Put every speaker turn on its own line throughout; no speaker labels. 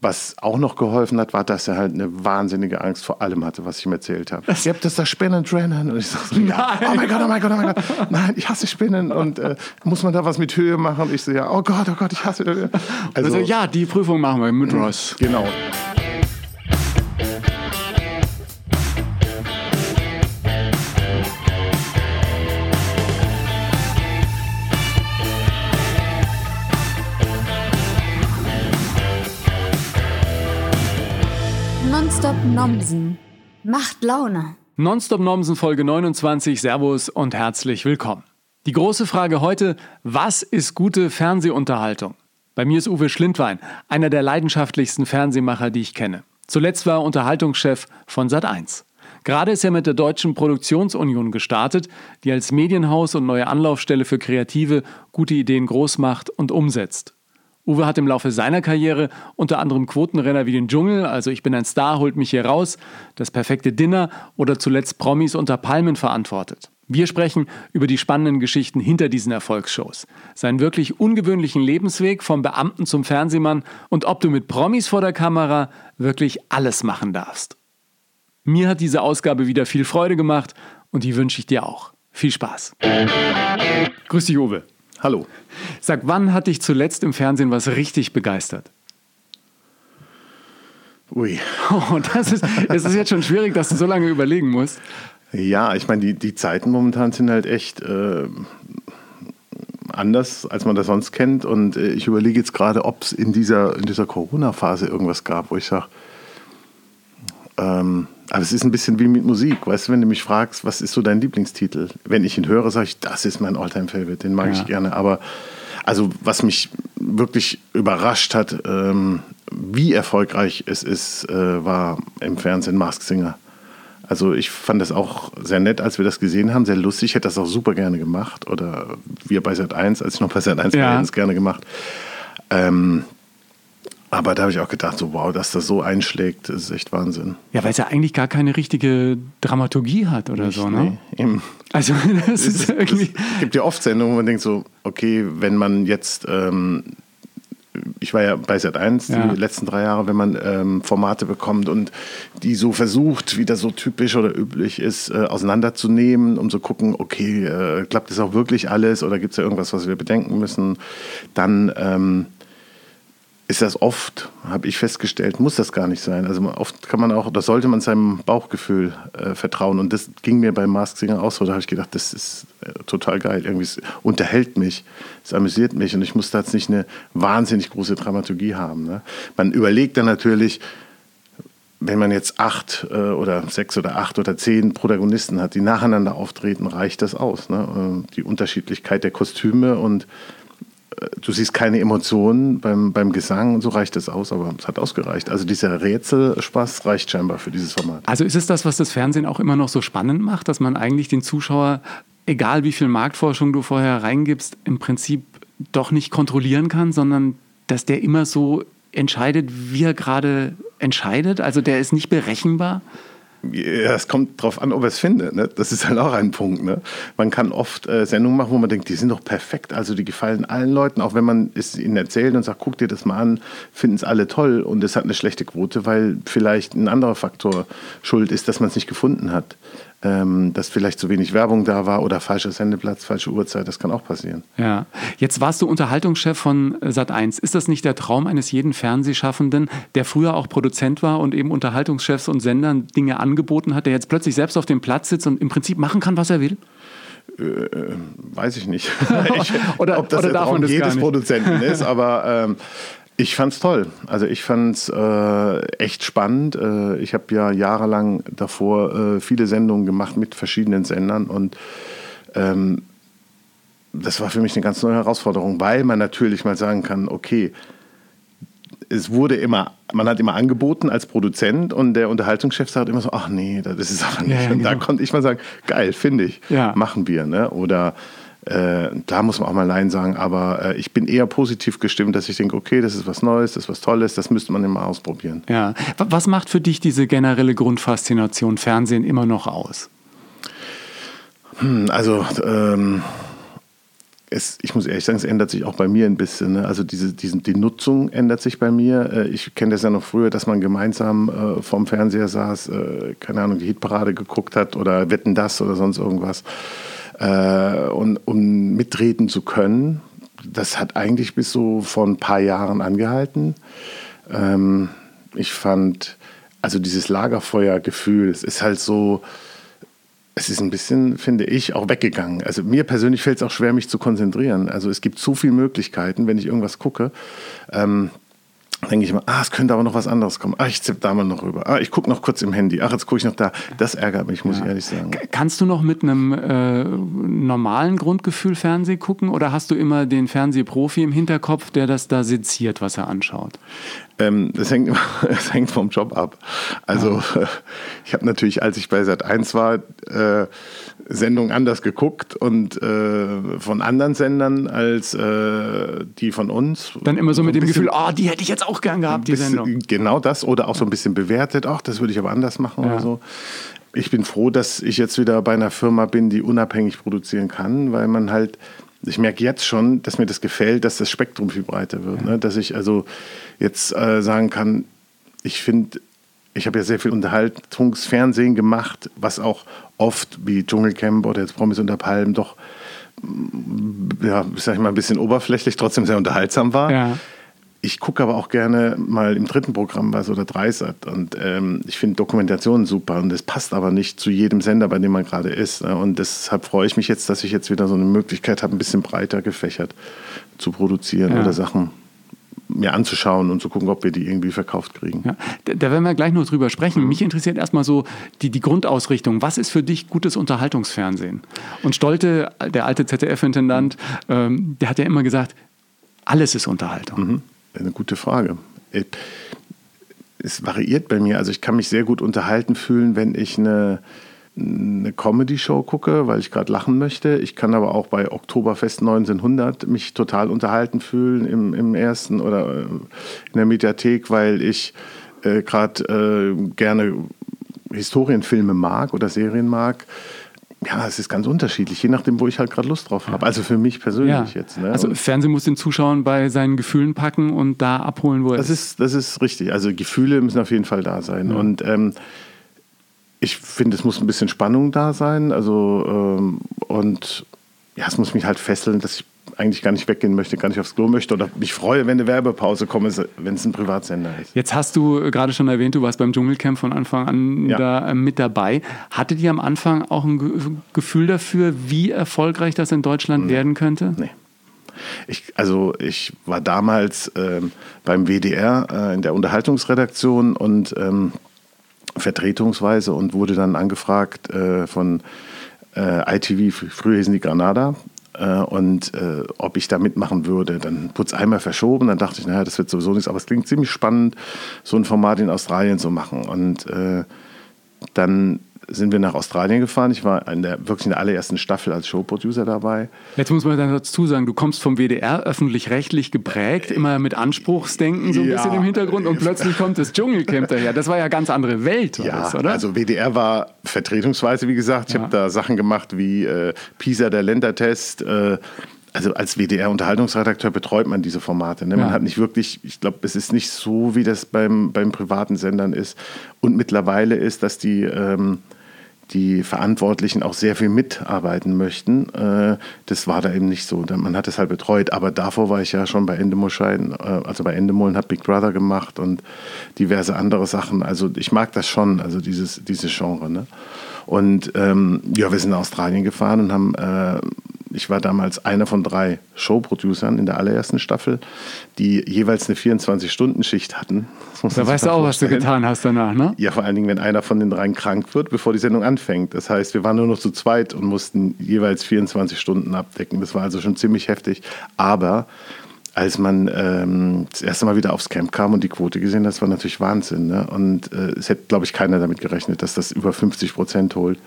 Was auch noch geholfen hat, war, dass er halt eine wahnsinnige Angst vor allem hatte, was ich ihm erzählt habe. Ihr habt das da Spinnen trennen. Und ich so, ja, oh mein Gott, oh mein Gott, oh mein Gott. Nein, ich hasse Spinnen. Und äh, muss man da was mit Höhe machen? Und ich so, ja, oh Gott, oh Gott, ich hasse Höhe.
Also, also ja, die Prüfung machen wir mit Ross.
Genau.
Nomsen. Macht Laune.
Nonstop Nomsen Folge 29. Servus und herzlich willkommen. Die große Frage heute, was ist gute Fernsehunterhaltung? Bei mir ist Uwe Schlindwein, einer der leidenschaftlichsten Fernsehmacher, die ich kenne. Zuletzt war er Unterhaltungschef von Sat1. Gerade ist er mit der Deutschen Produktionsunion gestartet, die als Medienhaus und neue Anlaufstelle für Kreative gute Ideen groß macht und umsetzt. Uwe hat im Laufe seiner Karriere unter anderem Quotenrenner wie den Dschungel, also Ich bin ein Star, holt mich hier raus, das perfekte Dinner oder zuletzt Promis unter Palmen verantwortet. Wir sprechen über die spannenden Geschichten hinter diesen Erfolgsshows, seinen wirklich ungewöhnlichen Lebensweg vom Beamten zum Fernsehmann und ob du mit Promis vor der Kamera wirklich alles machen darfst. Mir hat diese Ausgabe wieder viel Freude gemacht und die wünsche ich dir auch. Viel Spaß. Grüß dich, Uwe.
Hallo.
Sag, wann hat dich zuletzt im Fernsehen was richtig begeistert?
Ui.
Oh, das ist, es ist jetzt schon schwierig, dass du so lange überlegen musst.
Ja, ich meine, die, die Zeiten momentan sind halt echt äh, anders, als man das sonst kennt. Und äh, ich überlege jetzt gerade, ob es in dieser, in dieser Corona-Phase irgendwas gab, wo ich sage, ähm, aber es ist ein bisschen wie mit Musik. Weißt du, wenn du mich fragst, was ist so dein Lieblingstitel? Wenn ich ihn höre, sage ich, das ist mein Alltime-Favorite, den mag ja. ich gerne. Aber also, was mich wirklich überrascht hat, ähm, wie erfolgreich es ist, äh, war im Fernsehen Mask Singer. Also ich fand das auch sehr nett, als wir das gesehen haben, sehr lustig. Ich hätte das auch super gerne gemacht. Oder wir bei Sat 1, als ich noch bei Sat 1 ja. war, hätten es gerne gemacht. Ähm, aber da habe ich auch gedacht, so wow, dass das so einschlägt, ist echt Wahnsinn.
Ja, weil es ja eigentlich gar keine richtige Dramaturgie hat oder Nicht, so, ne?
Nee, eben.
Also das ist, ist irgendwie.
Es gibt ja oft Sendungen, wo man denkt so, okay, wenn man jetzt, ähm, ich war ja bei Sat 1 ja. die letzten drei Jahre, wenn man ähm, Formate bekommt und die so versucht, wie das so typisch oder üblich ist, äh, auseinanderzunehmen, um zu gucken, okay, äh, klappt das auch wirklich alles oder gibt es ja irgendwas, was wir bedenken müssen, dann ähm, ist das oft, habe ich festgestellt, muss das gar nicht sein. Also oft kann man auch, da sollte man seinem Bauchgefühl äh, vertrauen. Und das ging mir bei Mask Singer auch so. Da habe ich gedacht, das ist äh, total geil. Irgendwie es unterhält mich, es amüsiert mich und ich muss da jetzt nicht eine wahnsinnig große Dramaturgie haben. Ne? Man überlegt dann natürlich, wenn man jetzt acht äh, oder sechs oder acht oder zehn Protagonisten hat, die nacheinander auftreten, reicht das aus. Ne? Äh, die Unterschiedlichkeit der Kostüme und du siehst keine Emotionen beim, beim Gesang, so reicht es aus, aber es hat ausgereicht. Also dieser Rätselspaß reicht scheinbar für dieses Format.
Also ist es das, was das Fernsehen auch immer noch so spannend macht, dass man eigentlich den Zuschauer, egal wie viel Marktforschung du vorher reingibst, im Prinzip doch nicht kontrollieren kann, sondern dass der immer so entscheidet, wie er gerade entscheidet? Also der ist nicht berechenbar?
Ja, es kommt darauf an, ob er es findet. Ne? Das ist halt auch ein Punkt. Ne? Man kann oft äh, Sendungen machen, wo man denkt, die sind doch perfekt. Also die gefallen allen Leuten, auch wenn man es ihnen erzählt und sagt, guck dir das mal an, finden es alle toll. Und es hat eine schlechte Quote, weil vielleicht ein anderer Faktor schuld ist, dass man es nicht gefunden hat ähm, dass vielleicht zu wenig Werbung da war oder falscher Sendeplatz, falsche Uhrzeit, das kann auch passieren.
Ja, jetzt warst du Unterhaltungschef von Sat1. Ist das nicht der Traum eines jeden Fernsehschaffenden, der früher auch Produzent war und eben Unterhaltungschefs und Sendern Dinge angeboten hat, der jetzt plötzlich selbst auf dem Platz sitzt und im Prinzip machen kann, was er will?
Äh, weiß ich nicht.
ich, oder, ob das oder der Traum
jedes Produzenten ist, aber ähm, ich fand's toll. Also ich fand's äh, echt spannend. Äh, ich habe ja jahrelang davor äh, viele Sendungen gemacht mit verschiedenen Sendern und ähm, das war für mich eine ganz neue Herausforderung, weil man natürlich mal sagen kann, okay, es wurde immer, man hat immer angeboten als Produzent und der Unterhaltungschef sagt immer so, ach nee, das ist aber nicht. Ja, ja, und da genau. konnte ich mal sagen, geil, finde ich, ja. machen wir. Ne? Oder äh, da muss man auch mal Nein sagen, aber äh, ich bin eher positiv gestimmt, dass ich denke, okay, das ist was Neues, das ist was Tolles, das müsste man immer ausprobieren.
Ja. Was macht für dich diese generelle Grundfaszination Fernsehen immer noch aus?
Hm, also ähm, es, ich muss ehrlich sagen, es ändert sich auch bei mir ein bisschen. Ne? Also diese, diese, die Nutzung ändert sich bei mir. Äh, ich kenne das ja noch früher, dass man gemeinsam äh, vorm Fernseher saß, äh, keine Ahnung, die Hitparade geguckt hat oder Wetten das oder sonst irgendwas. Äh, und um mitreden zu können, das hat eigentlich bis so vor ein paar Jahren angehalten. Ähm, ich fand, also dieses Lagerfeuergefühl, es ist halt so, es ist ein bisschen, finde ich, auch weggegangen. Also mir persönlich fällt es auch schwer, mich zu konzentrieren. Also es gibt so viele Möglichkeiten, wenn ich irgendwas gucke. Ähm, denke ich immer, ah, es könnte aber noch was anderes kommen. Ah, ich zipp da mal noch rüber. Ah, ich gucke noch kurz im Handy. Ach, jetzt gucke ich noch da. Das ärgert mich, muss ja. ich ehrlich sagen.
Kannst du noch mit einem äh, normalen Grundgefühl Fernseh gucken oder hast du immer den Fernsehprofi im Hinterkopf, der das da seziert, was er anschaut?
Ähm, das, hängt, das hängt vom Job ab. Also ja. ich habe natürlich, als ich bei Sat 1 war, äh, Sendungen anders geguckt und äh, von anderen Sendern als äh, die von uns.
Dann immer so, mit dem Gefühl, oh, die hätte ich jetzt auch gern gehabt, die
bisschen,
Sendung.
Genau das oder auch so ein bisschen bewertet, ach, das würde ich aber anders machen ja. oder so. Ich bin froh, dass ich jetzt wieder bei einer Firma bin, die unabhängig produzieren kann, weil man halt ich merke jetzt schon, dass mir das gefällt, dass das Spektrum viel breiter wird. Ja. Ne? Dass ich also jetzt äh, sagen kann, ich finde, ich habe ja sehr viel Unterhaltungsfernsehen gemacht, was auch oft wie Dschungelcamp oder jetzt Promis unter Palmen doch, ja, sag ich mal, ein bisschen oberflächlich, trotzdem sehr unterhaltsam war. Ja. Ich gucke aber auch gerne mal im dritten Programm was oder Dreisat und ähm, ich finde Dokumentationen super und das passt aber nicht zu jedem Sender, bei dem man gerade ist. Ne? Und deshalb freue ich mich jetzt, dass ich jetzt wieder so eine Möglichkeit habe, ein bisschen breiter gefächert zu produzieren ja. oder Sachen mir anzuschauen und zu gucken, ob wir die irgendwie verkauft kriegen.
Ja, da, da, werden wir gleich noch drüber sprechen. Mhm. Mich interessiert erstmal so die, die Grundausrichtung. Was ist für dich gutes Unterhaltungsfernsehen? Und Stolte, der alte ZDF-Intendant, ähm, der hat ja immer gesagt, alles ist Unterhaltung.
Mhm. Eine gute Frage. Es variiert bei mir. Also ich kann mich sehr gut unterhalten fühlen, wenn ich eine eine Comedy-Show gucke, weil ich gerade lachen möchte. Ich kann aber auch bei Oktoberfest 1900 mich total unterhalten fühlen im, im ersten oder äh, in der Mediathek, weil ich äh, gerade äh, gerne Historienfilme mag oder Serien mag. Ja, es ist ganz unterschiedlich, je nachdem, wo ich halt gerade Lust drauf habe. Also für mich persönlich ja. jetzt.
Ne? Also Fernsehen muss den Zuschauern bei seinen Gefühlen packen und da abholen, wo er
das ist. Das ist richtig. Also Gefühle müssen auf jeden Fall da sein. Ja. Und ähm, ich finde, es muss ein bisschen Spannung da sein. Also, ähm, und ja, es muss mich halt fesseln, dass ich eigentlich gar nicht weggehen möchte, gar nicht aufs Klo möchte oder mich freue, wenn eine Werbepause kommt, wenn es ein Privatsender ist.
Jetzt hast du äh, gerade schon erwähnt, du warst beim Dschungelcamp von Anfang an ja. da äh, mit dabei. Hattet ihr am Anfang auch ein Gefühl dafür, wie erfolgreich das in Deutschland nee. werden könnte?
Nee. Ich, also ich war damals ähm, beim WDR äh, in der Unterhaltungsredaktion und ähm, vertretungsweise und wurde dann angefragt äh, von äh, ITV, früher hießen die Granada, und äh, ob ich da mitmachen würde. Dann wurde es einmal verschoben, dann dachte ich, naja, das wird sowieso nichts, aber es klingt ziemlich spannend, so ein Format in Australien zu machen. Und äh, dann sind wir nach Australien gefahren. Ich war in der, wirklich in der allerersten Staffel als Showproducer dabei.
Jetzt muss man dann dazu sagen, du kommst vom WDR, öffentlich-rechtlich geprägt, immer mit Anspruchsdenken so ein ja, bisschen im Hintergrund und plötzlich kommt das Dschungelcamp daher. Das war ja ganz andere Welt,
ja, das, oder? Also WDR war vertretungsweise, wie gesagt. Ich ja. habe da Sachen gemacht wie äh, PISA, der Ländertest, äh, also als WDR-Unterhaltungsredakteur betreut man diese Formate. Ne? Man ja. hat nicht wirklich, ich glaube, es ist nicht so, wie das beim, beim privaten Sendern ist. Und mittlerweile ist, dass die ähm, die Verantwortlichen auch sehr viel mitarbeiten möchten. Äh, das war da eben nicht so. Man hat es halt betreut. Aber davor war ich ja schon bei Endemol Scheiden, äh, also bei Endemol und habe Big Brother gemacht und diverse andere Sachen. Also ich mag das schon, also dieses, dieses Genre. Ne? Und ähm, ja, wir sind nach Australien gefahren und haben äh, ich war damals einer von drei Showproducern in der allerersten Staffel, die jeweils eine 24-Stunden-Schicht hatten.
Da weißt du auch, was du getan hast danach, ne?
Ja, vor allen Dingen, wenn einer von den dreien krank wird, bevor die Sendung anfängt. Das heißt, wir waren nur noch zu zweit und mussten jeweils 24 Stunden abdecken. Das war also schon ziemlich heftig. Aber als man ähm, das erste Mal wieder aufs Camp kam und die Quote gesehen hat, das war natürlich Wahnsinn. Ne? Und äh, es hätte, glaube ich, keiner damit gerechnet, dass das über 50 Prozent holt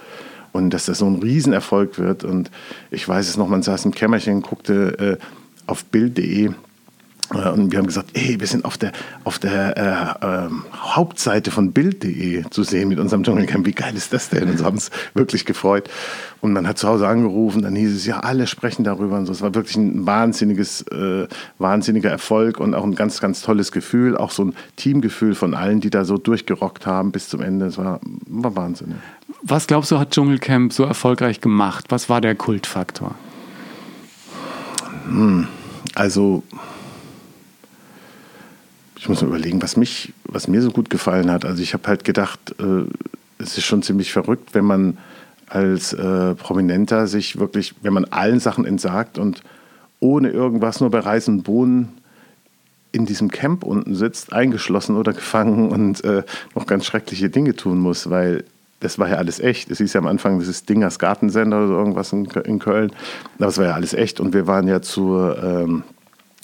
und dass das so ein Riesenerfolg wird. Und ich weiß es noch, man saß im Kämmerchen, guckte äh, auf Bild.de und wir haben gesagt, ey, wir sind auf der, auf der äh, äh, Hauptseite von Bild.de zu sehen mit unserem Dschungelcamp. Wie geil ist das denn? Und so haben es wirklich gefreut. Und man hat zu Hause angerufen, dann hieß es, ja, alle sprechen darüber und so. Es war wirklich ein wahnsinniges, äh, wahnsinniger Erfolg und auch ein ganz, ganz tolles Gefühl. Auch so ein Teamgefühl von allen, die da so durchgerockt haben bis zum Ende. Es war, war Wahnsinn.
Was glaubst du, hat Dschungelcamp so erfolgreich gemacht? Was war der Kultfaktor?
Hm, also ich muss mir überlegen, was mich, was mir so gut gefallen hat. Also ich habe halt gedacht, äh, es ist schon ziemlich verrückt, wenn man als äh, Prominenter sich wirklich, wenn man allen Sachen entsagt und ohne irgendwas nur bei Reis und Bohnen in diesem Camp unten sitzt, eingeschlossen oder gefangen und äh, noch ganz schreckliche Dinge tun muss, weil das war ja alles echt. Es hieß ja am Anfang, das ist Dingers Gartensender oder irgendwas in, in Köln. Es war ja alles echt und wir waren ja zur ähm,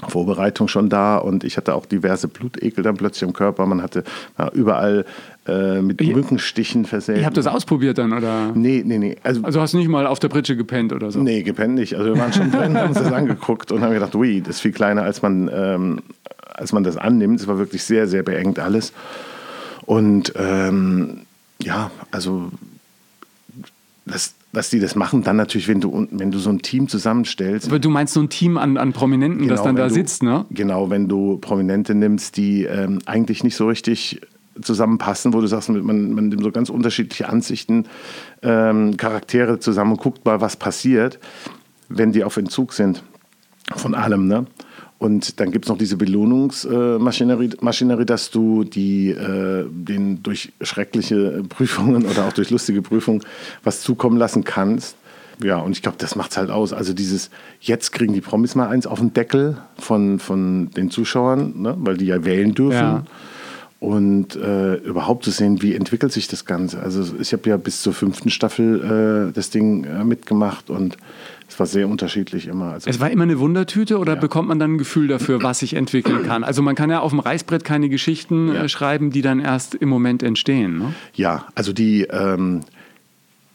Vorbereitung schon da und ich hatte auch diverse Blutekel dann plötzlich im Körper. Man hatte ja, überall äh, mit Mückenstichen versehen.
Ihr habt das ausprobiert dann, oder?
Nee, nee, nee.
Also, also hast du nicht mal auf der Pritsche gepennt oder so?
Nee, gepennt nicht. Also wir waren schon drin, haben uns das angeguckt und haben gedacht, ui, das ist viel kleiner, als man, ähm, als man das annimmt. Es war wirklich sehr, sehr beengt alles. Und ähm, ja, also das, dass die das machen, dann natürlich, wenn du, wenn du so ein Team zusammenstellst.
Aber du meinst so ein Team an, an Prominenten, genau, das dann da
du,
sitzt, ne?
Genau, wenn du Prominente nimmst, die ähm, eigentlich nicht so richtig zusammenpassen, wo du sagst, man, man nimmt so ganz unterschiedliche Ansichten, ähm, Charaktere zusammen guckt mal, was passiert, wenn die auf Entzug sind von allem, ne? Und dann gibt es noch diese Belohnungsmaschinerie, Maschinerie, dass du die, äh, den durch schreckliche Prüfungen oder auch durch lustige Prüfungen was zukommen lassen kannst. Ja, und ich glaube, das macht es halt aus. Also dieses, jetzt kriegen die Promis mal eins auf den Deckel von, von den Zuschauern, ne? weil die ja wählen dürfen. Ja. Und äh, überhaupt zu sehen, wie entwickelt sich das Ganze. Also ich habe ja bis zur fünften Staffel äh, das Ding äh, mitgemacht und es war sehr unterschiedlich immer.
Also es war immer eine Wundertüte oder ja. bekommt man dann ein Gefühl dafür, was sich entwickeln kann? Also man kann ja auf dem Reißbrett keine Geschichten ja. Äh, schreiben, die dann erst im Moment entstehen. Ne?
Ja, also die, ähm,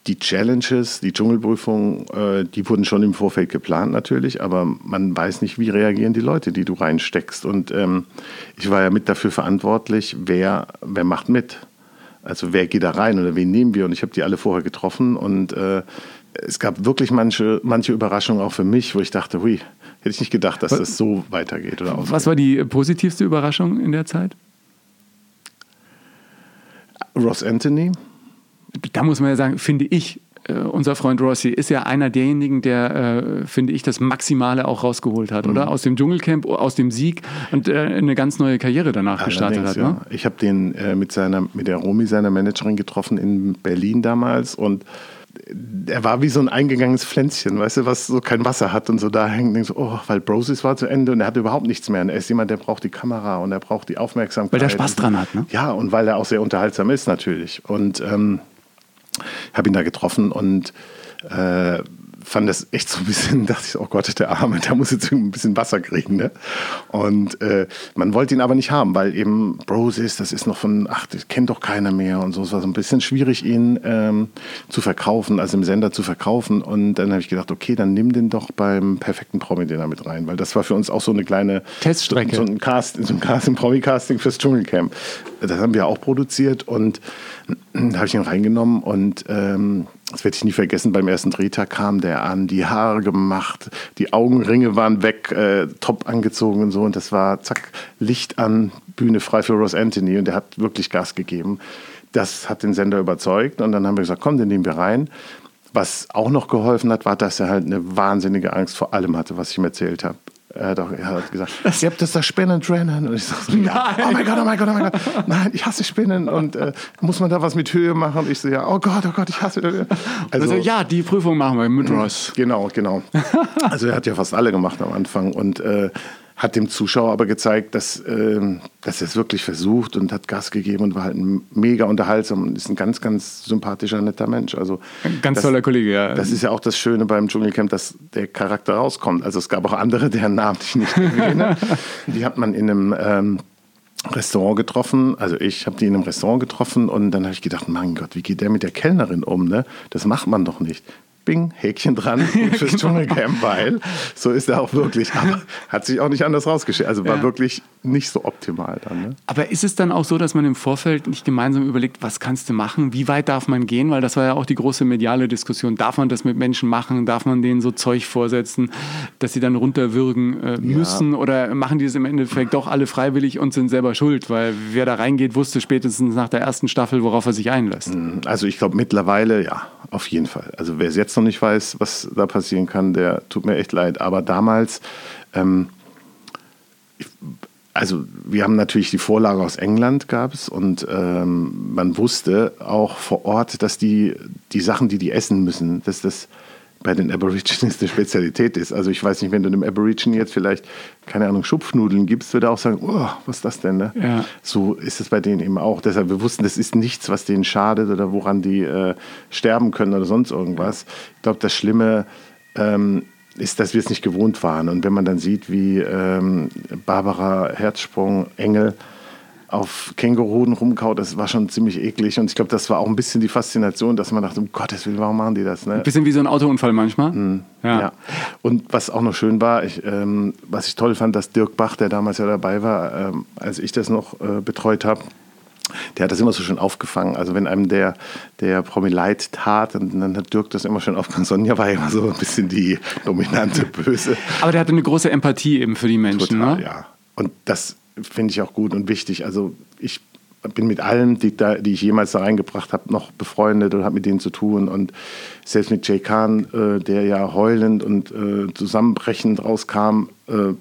die Challenges, die Dschungelprüfung, äh, die wurden schon im Vorfeld geplant natürlich, aber man weiß nicht, wie reagieren die Leute, die du reinsteckst. Und ähm, ich war ja mit dafür verantwortlich, wer, wer macht mit. Also wer geht da rein oder wen nehmen wir? Und ich habe die alle vorher getroffen und äh, es gab wirklich manche, manche Überraschungen auch für mich, wo ich dachte, hui, hätte ich nicht gedacht, dass was, das so weitergeht oder ausgeht.
Was war die positivste Überraschung in der Zeit?
Ross Anthony.
Da muss man ja sagen, finde ich, äh, unser Freund Rossi ist ja einer derjenigen, der, äh, finde ich, das Maximale auch rausgeholt hat, mhm. oder? Aus dem Dschungelcamp, aus dem Sieg und äh, eine ganz neue Karriere danach Allerdings, gestartet hat. Ja.
Ne? Ich habe den äh, mit, seiner, mit der Romy, seiner Managerin, getroffen in Berlin damals und er war wie so ein eingegangenes Pflänzchen, weißt du, was so kein Wasser hat und so da hängt. Und so, oh, weil Brosis war zu Ende und er hat überhaupt nichts mehr. Und er ist jemand, der braucht die Kamera und er braucht die Aufmerksamkeit.
Weil der Spaß dran hat, ne?
Ja, und weil er auch sehr unterhaltsam ist natürlich. Und ähm, habe ihn da getroffen und äh, fand das echt so ein bisschen, dachte ich, oh Gott, der Arme, der muss jetzt ein bisschen Wasser kriegen. Ne? Und äh, man wollte ihn aber nicht haben, weil eben Bros ist, das ist noch von, ach, das kennt doch keiner mehr und so. Es war so ein bisschen schwierig, ihn ähm, zu verkaufen, also im Sender zu verkaufen. Und dann habe ich gedacht, okay, dann nimm den doch beim perfekten Promi-Dinner mit rein, weil das war für uns auch so eine kleine
Teststrecke.
So ein Cast, so ein Casting, Promi-Casting fürs Dschungelcamp. Das haben wir auch produziert und da habe ich ihn reingenommen und ähm, das werde ich nie vergessen, beim ersten Drehtag kam der an, die Haare gemacht, die Augenringe waren weg, äh, top angezogen und so. Und das war, zack, Licht an, Bühne frei für Ross Anthony. Und der hat wirklich Gas gegeben. Das hat den Sender überzeugt. Und dann haben wir gesagt, komm, den nehmen wir rein. Was auch noch geholfen hat, war, dass er halt eine wahnsinnige Angst vor allem hatte, was ich ihm erzählt habe. Er hat, auch, er hat gesagt, ihr habt das da Spinnen trennen. Und ich sage so, ja, oh mein Gott, oh mein Gott, oh mein Gott. Nein, ich hasse Spinnen. Und äh, muss man da was mit Höhe machen? Und ich so, ja, oh Gott, oh Gott, ich hasse
das. Also, also ja, die Prüfung machen wir mit Ross.
Genau, genau. Also er hat ja fast alle gemacht am Anfang. Und äh, hat dem Zuschauer aber gezeigt, dass, äh, dass er es wirklich versucht und hat Gas gegeben und war halt mega unterhaltsam und ist ein ganz, ganz sympathischer, netter Mensch. Also
ein ganz das, toller Kollege, ja.
Das ist ja auch das Schöne beim Dschungelcamp, dass der Charakter rauskommt. Also es gab auch andere, deren Namen ich nicht erwähne. Die hat man in einem ähm, Restaurant getroffen. Also ich habe die in einem Restaurant getroffen und dann habe ich gedacht, mein Gott, wie geht der mit der Kellnerin um? Ne? Das macht man doch nicht Bing, Häkchen dran fürs genau. Dschungelcamp, weil so ist er auch wirklich. Aber hat sich auch nicht anders rausgestellt. Also war ja. wirklich nicht so optimal dann. Ne?
Aber ist es dann auch so, dass man im Vorfeld nicht gemeinsam überlegt, was kannst du machen? Wie weit darf man gehen? Weil das war ja auch die große mediale Diskussion. Darf man das mit Menschen machen? Darf man denen so Zeug vorsetzen, dass sie dann runterwürgen äh, müssen? Ja. Oder machen die es im Endeffekt doch alle freiwillig und sind selber schuld? Weil wer da reingeht, wusste spätestens nach der ersten Staffel, worauf er sich einlässt.
Also ich glaube mittlerweile, ja, auf jeden Fall. Also wer es jetzt noch nicht weiß, was da passieren kann, der tut mir echt leid. Aber damals, ähm, ich, also wir haben natürlich die Vorlage aus England gab es und ähm, man wusste auch vor Ort, dass die, die Sachen, die die essen müssen, dass das bei den Aborigines eine Spezialität ist. Also ich weiß nicht, wenn du einem Aborigine jetzt vielleicht, keine Ahnung, Schupfnudeln gibst, würde er auch sagen, oh, was ist das denn? Ne? Ja. So ist es bei denen eben auch. Deshalb, wir wussten, das ist nichts, was denen schadet oder woran die äh, sterben können oder sonst irgendwas. Ich glaube, das Schlimme ähm, ist, dass wir es nicht gewohnt waren. Und wenn man dann sieht, wie ähm, Barbara Herzsprung, Engel, auf Känguruden rumkaut, das war schon ziemlich eklig. Und ich glaube, das war auch ein bisschen die Faszination, dass man dachte, um Gottes Willen, warum machen die das? Ne?
Ein bisschen wie so ein Autounfall manchmal. Mhm.
Ja. ja. Und was auch noch schön war, ich, ähm, was ich toll fand, dass Dirk Bach, der damals ja dabei war, ähm, als ich das noch äh, betreut habe, der hat das immer so schön aufgefangen. Also wenn einem der, der Promi leid tat, dann, dann hat Dirk das immer schön aufgefangen. Sonja war immer so ein bisschen die dominante Böse.
Aber der hatte eine große Empathie eben für die Menschen.
Total,
ne?
ja. Und das finde ich auch gut und wichtig. Also ich bin mit allen, die, da, die ich jemals da reingebracht habe, noch befreundet und habe mit denen zu tun. Und selbst mit Jay Khan, äh, der ja heulend und äh, zusammenbrechend rauskam, äh,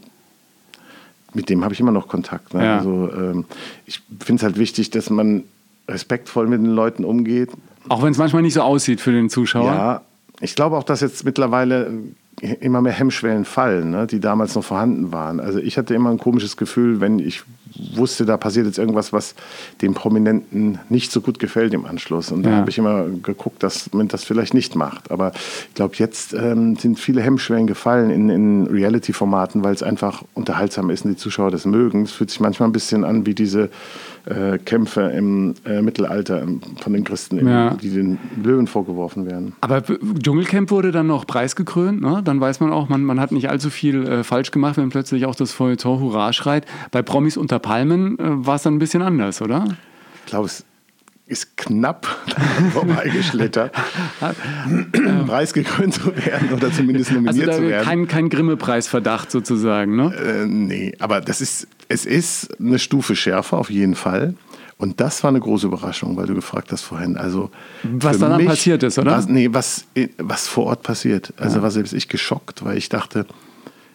mit dem habe ich immer noch Kontakt. Ne? Ja. Also ähm, ich finde es halt wichtig, dass man respektvoll mit den Leuten umgeht.
Auch wenn es manchmal nicht so aussieht für den Zuschauer.
Ja, ich glaube auch, dass jetzt mittlerweile immer mehr Hemmschwellen fallen, ne, die damals noch vorhanden waren. Also ich hatte immer ein komisches Gefühl, wenn ich wusste, da passiert jetzt irgendwas, was dem Prominenten nicht so gut gefällt im Anschluss. Und da habe ich immer geguckt, dass man das vielleicht nicht macht. Aber ich glaube, jetzt ähm, sind viele Hemmschwellen gefallen in, in Reality-Formaten, weil es einfach unterhaltsam ist und die Zuschauer das mögen. Es fühlt sich manchmal ein bisschen an wie diese äh, Kämpfe im äh, Mittelalter von den Christen, ja. die den Löwen vorgeworfen werden.
Aber Dschungelcamp wurde dann noch preisgekrönt. Ne? Dann weiß man auch, man, man hat nicht allzu viel äh, falsch gemacht, wenn plötzlich auch das Feuilleton Hurra schreit. Bei Promis unter Palmen äh, war es dann ein bisschen anders, oder?
Ich glaube, es ist knapp vorbeigeschlittert, preisgekrönt zu werden oder zumindest nominiert also zu werden.
Kein, kein Grimme-Preisverdacht sozusagen, ne?
Äh, nee, aber das ist, es ist eine Stufe schärfer auf jeden Fall. Und das war eine große Überraschung, weil du gefragt hast vorhin. Also
was dann mich, passiert ist, oder?
Was, nee, was, was vor Ort passiert. Also ja. war selbst ich geschockt, weil ich dachte,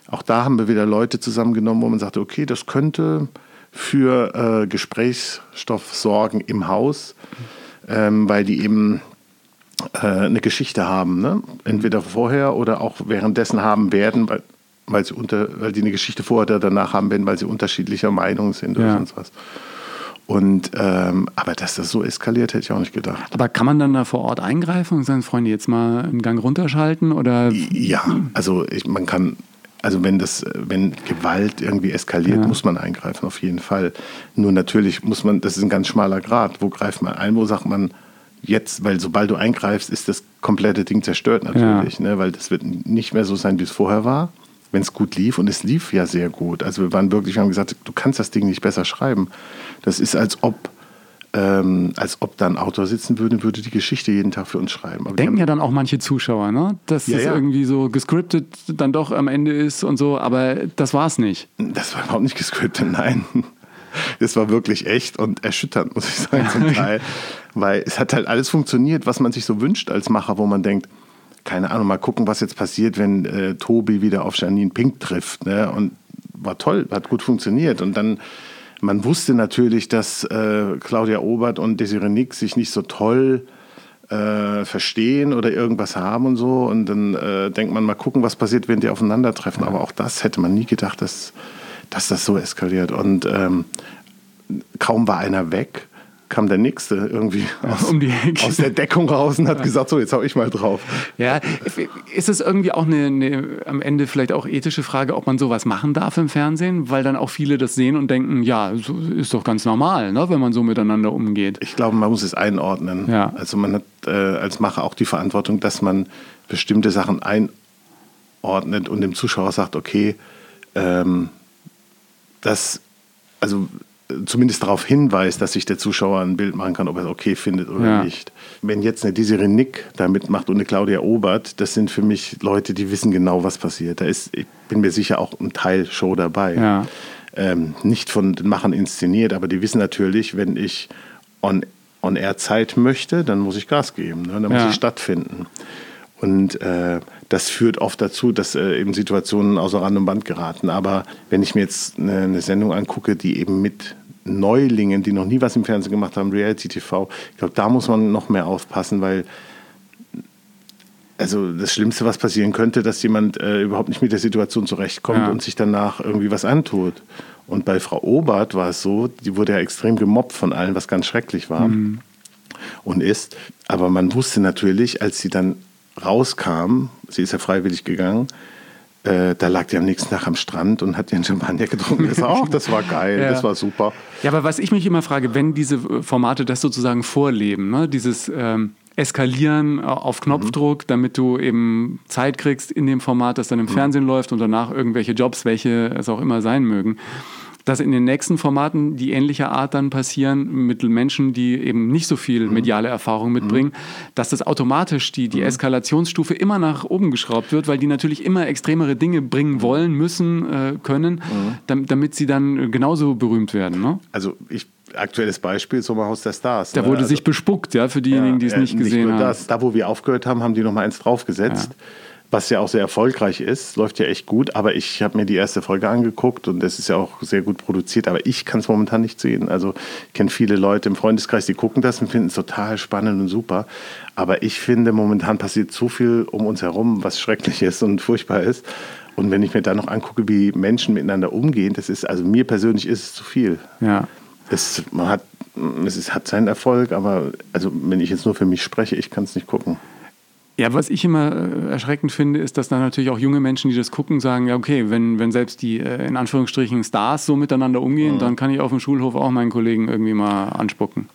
auch da haben wir wieder Leute zusammengenommen, wo man sagte, okay, das könnte für äh, Gesprächsstoff sorgen im Haus, ähm, weil die eben äh, eine Geschichte haben. Ne? Entweder vorher oder auch währenddessen haben werden, weil, weil, sie unter, weil die eine Geschichte vorher oder danach haben werden, weil sie unterschiedlicher Meinung sind oder ja. sonst was. Und ähm, aber dass das so eskaliert, hätte ich auch nicht gedacht.
Aber kann man dann da vor Ort eingreifen und sagen, Freunde, jetzt mal einen Gang runterschalten? Oder?
Ja, also ich, man kann also wenn das, wenn Gewalt irgendwie eskaliert, ja. muss man eingreifen, auf jeden Fall. Nur natürlich muss man, das ist ein ganz schmaler Grad. Wo greift man ein? Wo sagt man jetzt, weil sobald du eingreifst, ist das komplette Ding zerstört natürlich, ja. ne? weil das wird nicht mehr so sein, wie es vorher war. Wenn es gut lief und es lief ja sehr gut. Also wir waren wirklich, wir haben gesagt, du kannst das Ding nicht besser schreiben. Das ist als ob ähm, als ob da ein Autor sitzen würde, würde die Geschichte jeden Tag für uns schreiben.
Aber Denken ja dann auch manche Zuschauer, ne? dass ja, das ja. irgendwie so gescriptet dann doch am Ende ist und so, aber das war es nicht.
Das war überhaupt nicht gescriptet, nein. Das war wirklich echt und erschütternd, muss ich sagen, zum Teil. Weil es hat halt alles funktioniert, was man sich so wünscht als Macher, wo man denkt, keine Ahnung, mal gucken, was jetzt passiert, wenn äh, Tobi wieder auf Janine Pink trifft. Ne? Und war toll, hat gut funktioniert. Und dann man wusste natürlich, dass äh, Claudia Obert und Desiree Nick sich nicht so toll äh, verstehen oder irgendwas haben und so. Und dann äh, denkt man mal gucken, was passiert, wenn die aufeinandertreffen. Aber auch das hätte man nie gedacht, dass, dass das so eskaliert. Und ähm, kaum war einer weg kam der Nächste irgendwie aus, um aus, der Deckung raus und hat ja. gesagt, so jetzt hau ich mal drauf.
Ja, ist es irgendwie auch eine, eine, am Ende vielleicht auch ethische Frage, ob man sowas machen darf im Fernsehen, weil dann auch viele das sehen und denken, ja, so ist doch ganz normal, ne, wenn man so miteinander umgeht.
Ich glaube, man muss es einordnen. Ja. Also man hat äh, als Macher auch die Verantwortung, dass man bestimmte Sachen einordnet und dem Zuschauer sagt, okay, ähm, das, also zumindest darauf hinweist, dass sich der Zuschauer ein Bild machen kann, ob er es okay findet oder ja. nicht. Wenn jetzt eine Desiree Nick da mitmacht und eine Claudia Obert, das sind für mich Leute, die wissen genau, was passiert. Da ist, ich bin mir sicher, auch ein Teil Show dabei. Ja. Ähm, nicht von den Machern inszeniert, aber die wissen natürlich, wenn ich on, on air Zeit möchte, dann muss ich Gas geben, ne? dann muss ich stattfinden. Und äh, das führt oft dazu, dass äh, eben Situationen außer Rand und Band geraten. Aber wenn ich mir jetzt eine, eine, Sendung angucke, die eben mit Neulingen, die noch nie was im Fernsehen gemacht haben, Reality TV, ich glaube, da muss man noch mehr aufpassen, weil also das Schlimmste, was passieren könnte, dass jemand äh, überhaupt nicht mit der Situation zurechtkommt ja. und sich danach irgendwie was antut. Und bei Frau Obert war es so, die wurde ja extrem gemobbt von allen, was ganz schrecklich war mhm. und ist. Aber man wusste natürlich, als sie dann rauskam, sie ist ja freiwillig gegangen, äh, da lag die am nächsten Tag am Strand und hat ihren Champagner getrunken. Das, auch, das war geil, ja. das war super.
Ja, aber was ich mich immer frage, wenn diese Formate das sozusagen vorleben, ne? dieses ähm, Eskalieren auf Knopfdruck, mhm. damit du eben Zeit kriegst in dem Format, das dann im mhm. Fernsehen läuft und danach irgendwelche Jobs, welche es auch immer sein mögen dass in den nächsten Formaten die ähnlicher Art dann passieren mit Menschen, die eben nicht so viel mhm. mediale Erfahrung mitbringen, mhm. dass das automatisch die, die mhm. Eskalationsstufe immer nach oben geschraubt wird, weil die natürlich immer extremere Dinge bringen wollen, müssen, äh, können, damit, damit sie dann genauso berühmt werden. Ne?
Also ich aktuelles Beispiel Sommerhaus der Stars.
Da ne? wurde also, sich bespuckt, ja, für diejenigen, ja, die es nicht gesehen nicht haben. Das,
da, wo wir aufgehört haben, haben die noch mal eins draufgesetzt. Ja was ja auch sehr erfolgreich ist, läuft ja echt gut. Aber ich habe mir die erste Folge angeguckt und das ist ja auch sehr gut produziert. Aber ich kann es momentan nicht sehen. Also ich kenne viele Leute im Freundeskreis, die gucken das und finden es total spannend und super. Aber ich finde, momentan passiert so viel um uns herum, was schrecklich ist und furchtbar ist. Und wenn ich mir da noch angucke, wie Menschen miteinander umgehen, das ist, also mir persönlich ist es zu viel. Ja. Es, man hat, es ist, hat seinen Erfolg, aber also wenn ich jetzt nur für mich spreche, ich kann es nicht gucken.
Ja, was ich immer äh, erschreckend finde, ist, dass dann natürlich auch junge Menschen, die das gucken, sagen, ja, okay, wenn, wenn selbst die äh, in Anführungsstrichen Stars so miteinander umgehen, mhm. dann kann ich auf dem Schulhof auch meinen Kollegen irgendwie mal anspucken.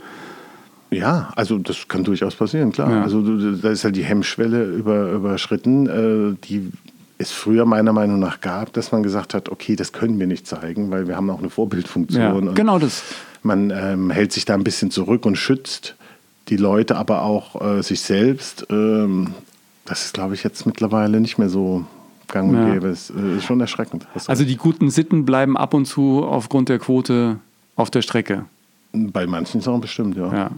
Ja, also das kann durchaus passieren, klar. Ja. Also da ist halt die Hemmschwelle über, überschritten, äh, die es früher meiner Meinung nach gab, dass man gesagt hat, okay, das können wir nicht zeigen, weil wir haben auch eine Vorbildfunktion.
Ja, genau das.
Man ähm, hält sich da ein bisschen zurück und schützt die Leute, aber auch äh, sich selbst. Ähm, das ist, glaube ich, jetzt mittlerweile nicht mehr so gang und ja. gäbe. Es äh, ist schon erschreckend.
Also die guten Sitten bleiben ab und zu aufgrund der Quote auf der Strecke.
Bei manchen Sachen bestimmt, ja. ja.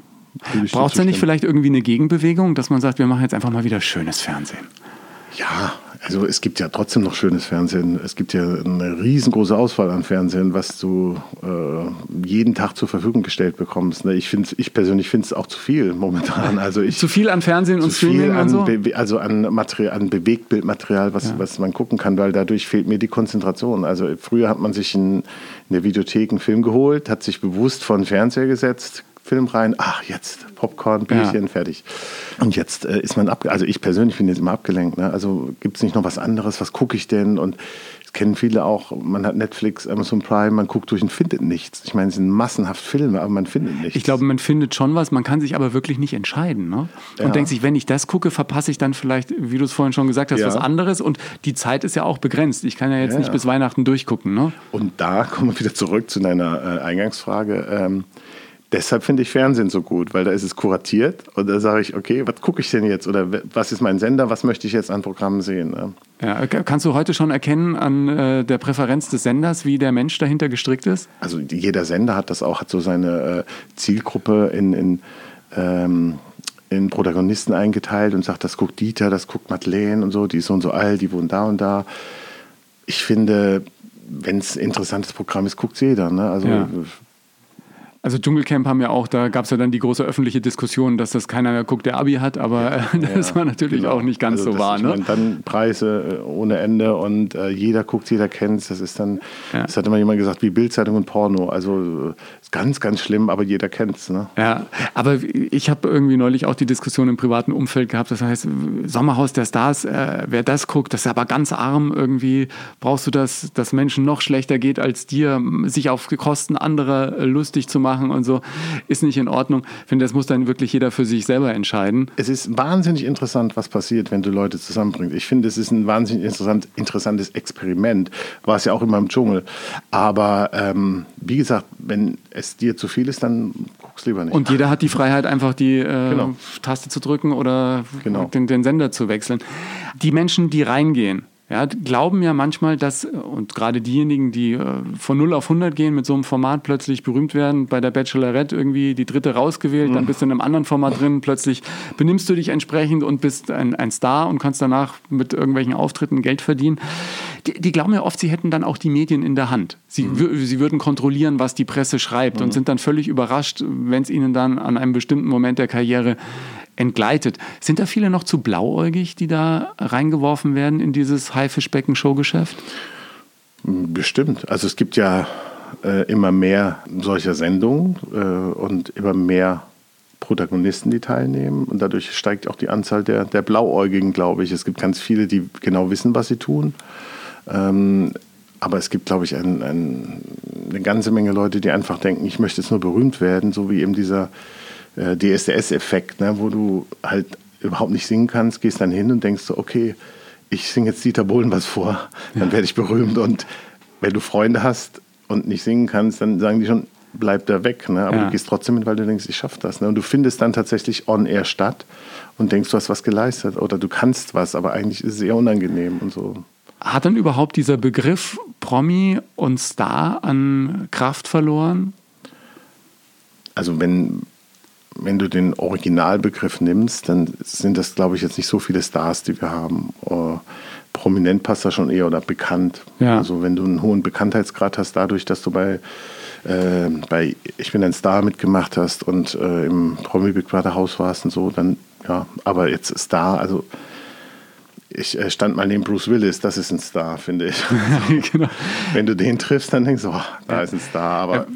Braucht es da nicht vielleicht irgendwie eine Gegenbewegung, dass man sagt, wir machen jetzt einfach mal wieder schönes Fernsehen?
Ja, also es gibt ja trotzdem noch schönes Fernsehen. Es gibt ja eine riesengroße Auswahl an Fernsehen, was du äh, jeden Tag zur Verfügung gestellt bekommst. Ne? Ich, find's, ich persönlich finde es auch zu viel momentan. Also ich,
zu viel an Fernsehen und Streaming an, und so?
also an, Material, an Bewegtbildmaterial, was, ja. was man gucken kann, weil dadurch fehlt mir die Konzentration. Also früher hat man sich in, in der Videothek einen Film geholt, hat sich bewusst vor den Fernseher gesetzt, Film rein, ach jetzt Popcorn, Bierchen, ja. fertig. Und jetzt äh, ist man ab, also ich persönlich bin jetzt immer abgelenkt. Ne? Also gibt es nicht noch was anderes? Was gucke ich denn? Und das kennen viele auch. Man hat Netflix, Amazon Prime, man guckt durch und findet nichts. Ich meine, es sind massenhaft Filme, aber man findet nichts.
Ich glaube, man findet schon was, man kann sich aber wirklich nicht entscheiden. Ne? Und ja. denkt sich, wenn ich das gucke, verpasse ich dann vielleicht, wie du es vorhin schon gesagt hast, ja. was anderes. Und die Zeit ist ja auch begrenzt. Ich kann ja jetzt nicht bis Weihnachten durchgucken. Ne?
Und da kommen wir wieder zurück zu deiner äh, Eingangsfrage. Ähm, deshalb finde ich Fernsehen so gut, weil da ist es kuratiert und da sage ich, okay, was gucke ich denn jetzt oder was ist mein Sender, was möchte ich jetzt an Programmen sehen? Ne?
Ja, kannst du heute schon erkennen an äh, der Präferenz des Senders, wie der Mensch dahinter gestrickt ist?
Also jeder Sender hat das auch, hat so seine äh, Zielgruppe in, in, ähm, in Protagonisten eingeteilt und sagt, das guckt Dieter, das guckt Madeleine und so, die ist so und so alt, die wohnen da und da. Ich finde, wenn es ein interessantes Programm ist, guckt jeder. Ne? Also ja.
Also Dschungelcamp haben ja auch, da gab es ja dann die große öffentliche Diskussion, dass das keiner mehr guckt, der Abi hat, aber äh, das ja, war natürlich genau. auch nicht ganz also so wahr.
Ne? dann Preise äh, ohne Ende und äh, jeder guckt, jeder kennt es. Das ist dann, ja. das hat immer jemand gesagt, wie Bildzeitung und Porno. Also äh, ganz, ganz schlimm, aber jeder kennt es. Ne?
Ja, aber ich habe irgendwie neulich auch die Diskussion im privaten Umfeld gehabt. Das heißt, Sommerhaus der Stars, äh, wer das guckt, das ist aber ganz arm irgendwie. Brauchst du das, dass Menschen noch schlechter geht als dir, sich auf Kosten anderer lustig zu machen? Machen und so, ist nicht in Ordnung. Ich finde, das muss dann wirklich jeder für sich selber entscheiden.
Es ist wahnsinnig interessant, was passiert, wenn du Leute zusammenbringst. Ich finde, es ist ein wahnsinnig interessant, interessantes Experiment. War es ja auch immer im Dschungel. Aber ähm, wie gesagt, wenn es dir zu viel ist, dann guck's lieber nicht.
Und jeder hat die Freiheit, einfach die äh, genau. Taste zu drücken oder genau. den, den Sender zu wechseln. Die Menschen, die reingehen, ja, glauben ja manchmal, dass, und gerade diejenigen, die äh, von 0 auf 100 gehen, mit so einem Format plötzlich berühmt werden, bei der Bachelorette irgendwie die dritte rausgewählt, mhm. dann bist du in einem anderen Format drin, plötzlich benimmst du dich entsprechend und bist ein, ein Star und kannst danach mit irgendwelchen Auftritten Geld verdienen. Die, die, glauben ja oft, sie hätten dann auch die Medien in der Hand. Sie, mhm. sie würden kontrollieren, was die Presse schreibt mhm. und sind dann völlig überrascht, wenn es ihnen dann an einem bestimmten Moment der Karriere entgleitet. Sind da viele noch zu blauäugig, die da reingeworfen werden in dieses Haifischbecken-Showgeschäft?
Bestimmt. Also es gibt ja äh, immer mehr solcher Sendungen äh, und immer mehr Protagonisten, die teilnehmen. Und dadurch steigt auch die Anzahl der, der Blauäugigen, glaube ich. Es gibt ganz viele, die genau wissen, was sie tun. Ähm, aber es gibt, glaube ich, ein, ein, eine ganze Menge Leute, die einfach denken, ich möchte jetzt nur berühmt werden, so wie eben dieser äh, DSDS-Effekt, ne, wo du halt überhaupt nicht singen kannst, gehst dann hin und denkst so, okay, ich singe jetzt Dieter Bohlen was vor, dann werde ich berühmt. Und wenn du Freunde hast und nicht singen kannst, dann sagen die schon, bleib da weg. Ne? Aber ja. du gehst trotzdem hin, weil du denkst, ich schaffe das. Ne? Und du findest dann tatsächlich on-air statt und denkst, du hast was geleistet oder du kannst was, aber eigentlich ist es eher unangenehm und so.
Hat dann überhaupt dieser Begriff Promi und Star an Kraft verloren?
Also wenn, wenn du den Originalbegriff nimmst, dann sind das, glaube ich, jetzt nicht so viele Stars, die wir haben. Uh, prominent passt da schon eher oder bekannt. Ja. Also wenn du einen hohen Bekanntheitsgrad hast, dadurch, dass du bei, äh, bei Ich bin ein Star mitgemacht hast und äh, im Promi Big Brother Haus warst und so, dann ja, aber jetzt Star, also ich äh, stand mal neben Bruce Willis, das ist ein Star, finde ich. genau. Wenn du den triffst, dann denkst du, oh, da ist ein Star. Aber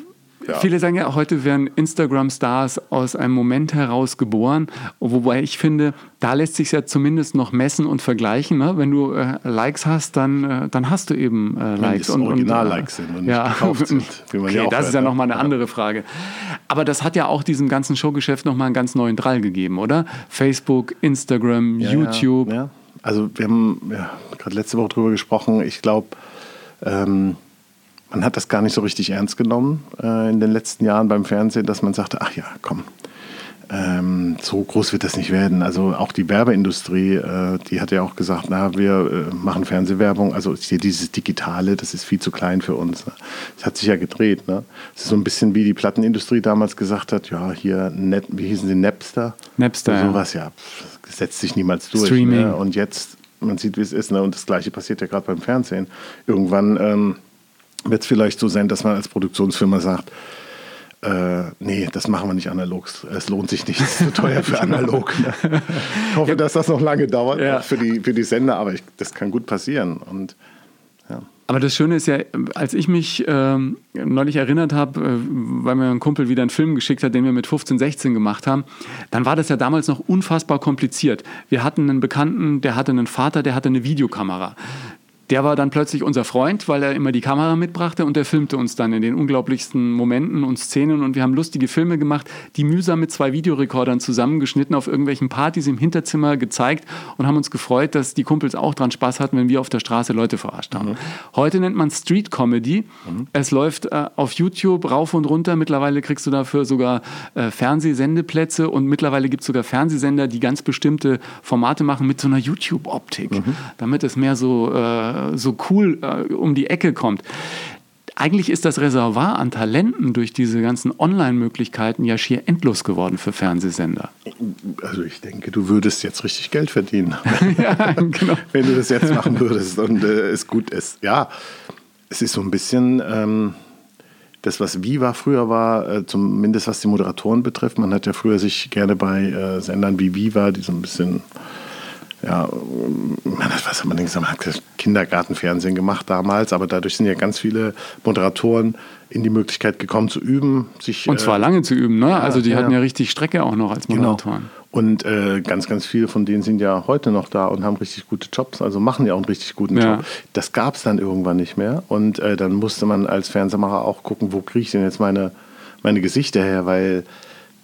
ja. Viele sagen ja, heute werden Instagram-Stars aus einem Moment heraus geboren. Wobei ich finde, da lässt sich ja zumindest noch messen und vergleichen. Ne? Wenn du äh, Likes hast, dann, äh, dann hast du eben äh, Likes.
Wenn und, Original-Likes sind und nicht ja. gekauft sind.
okay, ja das ist ja nochmal eine andere Frage. Aber das hat ja auch diesem ganzen Showgeschäft nochmal einen ganz neuen Drall gegeben, oder? Facebook, Instagram, ja, YouTube. Ja.
Also wir haben gerade letzte Woche drüber gesprochen. Ich glaube, ähm, man hat das gar nicht so richtig ernst genommen äh, in den letzten Jahren beim Fernsehen, dass man sagte, ach ja, komm, ähm, so groß wird das nicht werden. Also auch die Werbeindustrie, äh, die hat ja auch gesagt, na, wir äh, machen Fernsehwerbung, also hier dieses Digitale, das ist viel zu klein für uns. Ne? Das hat sich ja gedreht. Ne? Es ist so ein bisschen wie die Plattenindustrie damals gesagt hat, ja, hier, Net, wie hießen sie, Napster?
Napster,
Oder sowas, ja, ja setzt sich niemals durch. Streaming. Ne? Und jetzt, man sieht, wie es ist. Ne? Und das Gleiche passiert ja gerade beim Fernsehen. Irgendwann... Ähm, wird es vielleicht so sein, dass man als Produktionsfirma sagt, äh, nee, das machen wir nicht analog. Es lohnt sich nicht, es ist zu teuer für analog. Ne? Ich hoffe, dass das noch lange dauert ja. für, die, für die Sender, aber ich, das kann gut passieren. Und,
ja. Aber das Schöne ist ja, als ich mich ähm, neulich erinnert habe, äh, weil mir ein Kumpel wieder einen Film geschickt hat, den wir mit 15, 16 gemacht haben, dann war das ja damals noch unfassbar kompliziert. Wir hatten einen Bekannten, der hatte einen Vater, der hatte eine Videokamera der war dann plötzlich unser Freund, weil er immer die Kamera mitbrachte und der filmte uns dann in den unglaublichsten Momenten und Szenen und wir haben lustige Filme gemacht, die mühsam mit zwei Videorekordern zusammengeschnitten auf irgendwelchen Partys im Hinterzimmer gezeigt und haben uns gefreut, dass die Kumpels auch dran Spaß hatten, wenn wir auf der Straße Leute verarscht haben. Mhm. Heute nennt man Street Comedy. Mhm. Es läuft äh, auf YouTube rauf und runter. Mittlerweile kriegst du dafür sogar äh, Fernsehsendeplätze und mittlerweile gibt es sogar Fernsehsender, die ganz bestimmte Formate machen mit so einer YouTube-Optik, mhm. damit es mehr so äh, so cool äh, um die Ecke kommt. Eigentlich ist das Reservoir an Talenten durch diese ganzen Online-Möglichkeiten ja schier endlos geworden für Fernsehsender.
Also ich denke, du würdest jetzt richtig Geld verdienen, ja, genau. wenn du das jetzt machen würdest und äh, es gut ist. Ja, es ist so ein bisschen ähm, das, was Viva früher war, äh, zumindest was die Moderatoren betrifft. Man hat ja früher sich gerne bei äh, Sendern wie Viva, die so ein bisschen ja, was hat man denn gesagt? Man hat Kindergartenfernsehen gemacht damals, aber dadurch sind ja ganz viele Moderatoren in die Möglichkeit gekommen zu üben. Sich,
und zwar äh, lange zu üben, ne? Ja, also die ja. hatten ja richtig Strecke auch noch als genau. Moderatoren. Genau.
Und äh, ganz, ganz viele von denen sind ja heute noch da und haben richtig gute Jobs, also machen ja auch einen richtig guten ja. Job. Das gab es dann irgendwann nicht mehr. Und äh, dann musste man als Fernsehmacher auch gucken, wo kriege ich denn jetzt meine meine Gesichter her, weil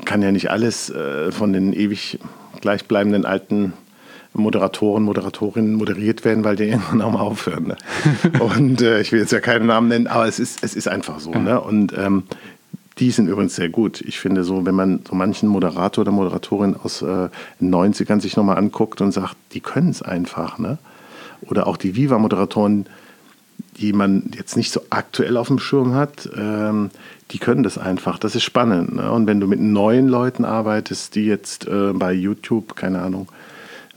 kann ja nicht alles äh, von den ewig gleichbleibenden alten Moderatoren, Moderatorinnen moderiert werden, weil die irgendwann auch mal aufhören. Ne? Und äh, ich will jetzt ja keinen Namen nennen, aber es ist, es ist einfach so. Ne? Und ähm, die sind übrigens sehr gut. Ich finde so, wenn man so manchen Moderator oder Moderatorin aus äh, den 90ern sich nochmal anguckt und sagt, die können es einfach. Ne? Oder auch die Viva-Moderatoren, die man jetzt nicht so aktuell auf dem Schirm hat, ähm, die können das einfach. Das ist spannend. Ne? Und wenn du mit neuen Leuten arbeitest, die jetzt äh, bei YouTube, keine Ahnung,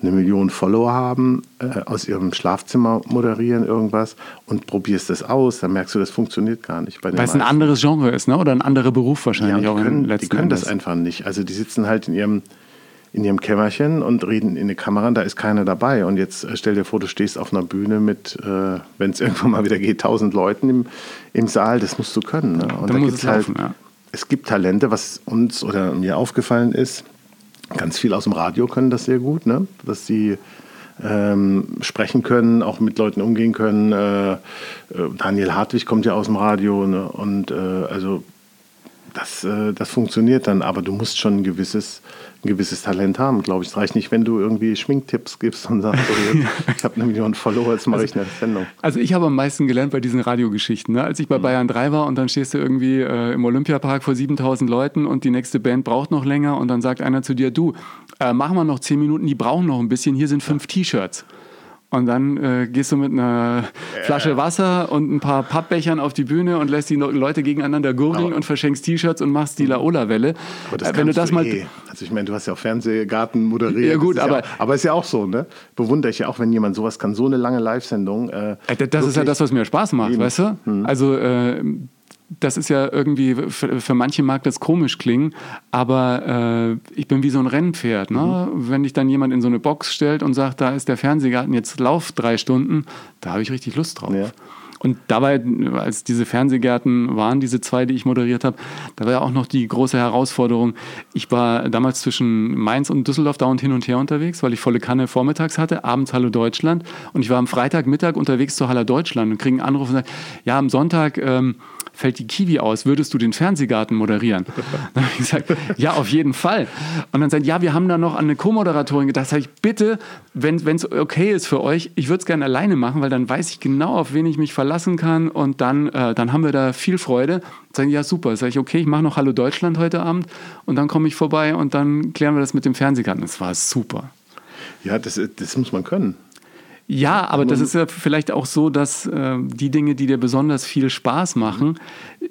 eine Million Follower haben, äh, aus ihrem Schlafzimmer moderieren irgendwas und probierst das aus, dann merkst du, das funktioniert gar nicht.
Weil es ein anderes Genre ist, ne? oder ein anderer Beruf wahrscheinlich
ja, die können, auch. Die können das einfach nicht. Also die sitzen halt in ihrem, in ihrem Kämmerchen und reden in eine Kamera, da ist keiner dabei. Und jetzt äh, stell dir vor, du stehst auf einer Bühne mit, äh, wenn es irgendwann mal wieder geht, tausend Leuten im, im Saal, das musst du können. Ne? Und
da, da muss es halt, laufen, ja.
Es gibt Talente, was uns oder mir aufgefallen ist, Ganz viel aus dem Radio können das sehr gut, ne? dass sie ähm, sprechen können, auch mit Leuten umgehen können. Äh, äh, Daniel Hartwig kommt ja aus dem Radio ne? und äh, also das, äh, das funktioniert dann, aber du musst schon ein gewisses, ein gewisses Talent haben, glaube ich. Es reicht nicht, wenn du irgendwie Schminktipps gibst und sagst, oh, jetzt, ich habe eine Million Follower, jetzt mache also, ich eine Sendung.
Also ich habe am meisten gelernt bei diesen Radiogeschichten. Ne? Als ich bei mhm. Bayern 3 war und dann stehst du irgendwie äh, im Olympiapark vor 7000 Leuten und die nächste Band braucht noch länger und dann sagt einer zu dir, du, äh, machen wir noch 10 Minuten, die brauchen noch ein bisschen, hier sind fünf T-Shirts. Und dann äh, gehst du mit einer Flasche Wasser und ein paar Pappbechern auf die Bühne und lässt die Leute gegeneinander gurgeln und verschenkst T-Shirts und machst die Laola-Welle.
Aber das äh, Wenn du das du mal. Eh. Also ich meine, du hast ja auch Fernsehgarten moderiert.
Ja gut, aber.
Ja, aber ist ja auch so, ne? Bewundere ich ja auch, wenn jemand sowas kann, so eine lange Live-Sendung. Äh,
äh das ist ja das, was mir Spaß macht, eben. weißt du? Hm. Also äh, das ist ja irgendwie, für, für, manche mag das komisch klingen, aber äh, ich bin wie so ein Rennpferd. Ne? Mhm. Wenn dich dann jemand in so eine Box stellt und sagt, da ist der Fernsehgarten, jetzt lauf drei Stunden, da habe ich richtig Lust drauf. Ja. Und dabei, als diese Fernsehgärten waren, diese zwei, die ich moderiert habe, da war ja auch noch die große Herausforderung. Ich war damals zwischen Mainz und Düsseldorf dauernd hin und her unterwegs, weil ich volle Kanne vormittags hatte, abends Hallo Deutschland. Und ich war am Freitagmittag unterwegs zur Halle Deutschland und kriege einen Anruf und sage, ja, am Sonntag ähm, fällt die Kiwi aus, würdest du den Fernsehgarten moderieren? dann habe ich gesagt, ja, auf jeden Fall. Und dann sagt, ja, wir haben da noch an eine Co-Moderatorin gedacht. Sag ich, bitte, wenn es okay ist für euch, ich würde es gerne alleine machen, weil dann weiß ich genau, auf wen ich mich verlassen kann und dann, äh, dann haben wir da viel Freude. Sagen, ja, super. Sag ich, okay, ich mache noch Hallo Deutschland heute Abend und dann komme ich vorbei und dann klären wir das mit dem Fernsehgarten. Das war super.
Ja, das, das muss man können.
Ja, aber das ist ja vielleicht auch so, dass äh, die Dinge, die dir besonders viel Spaß machen,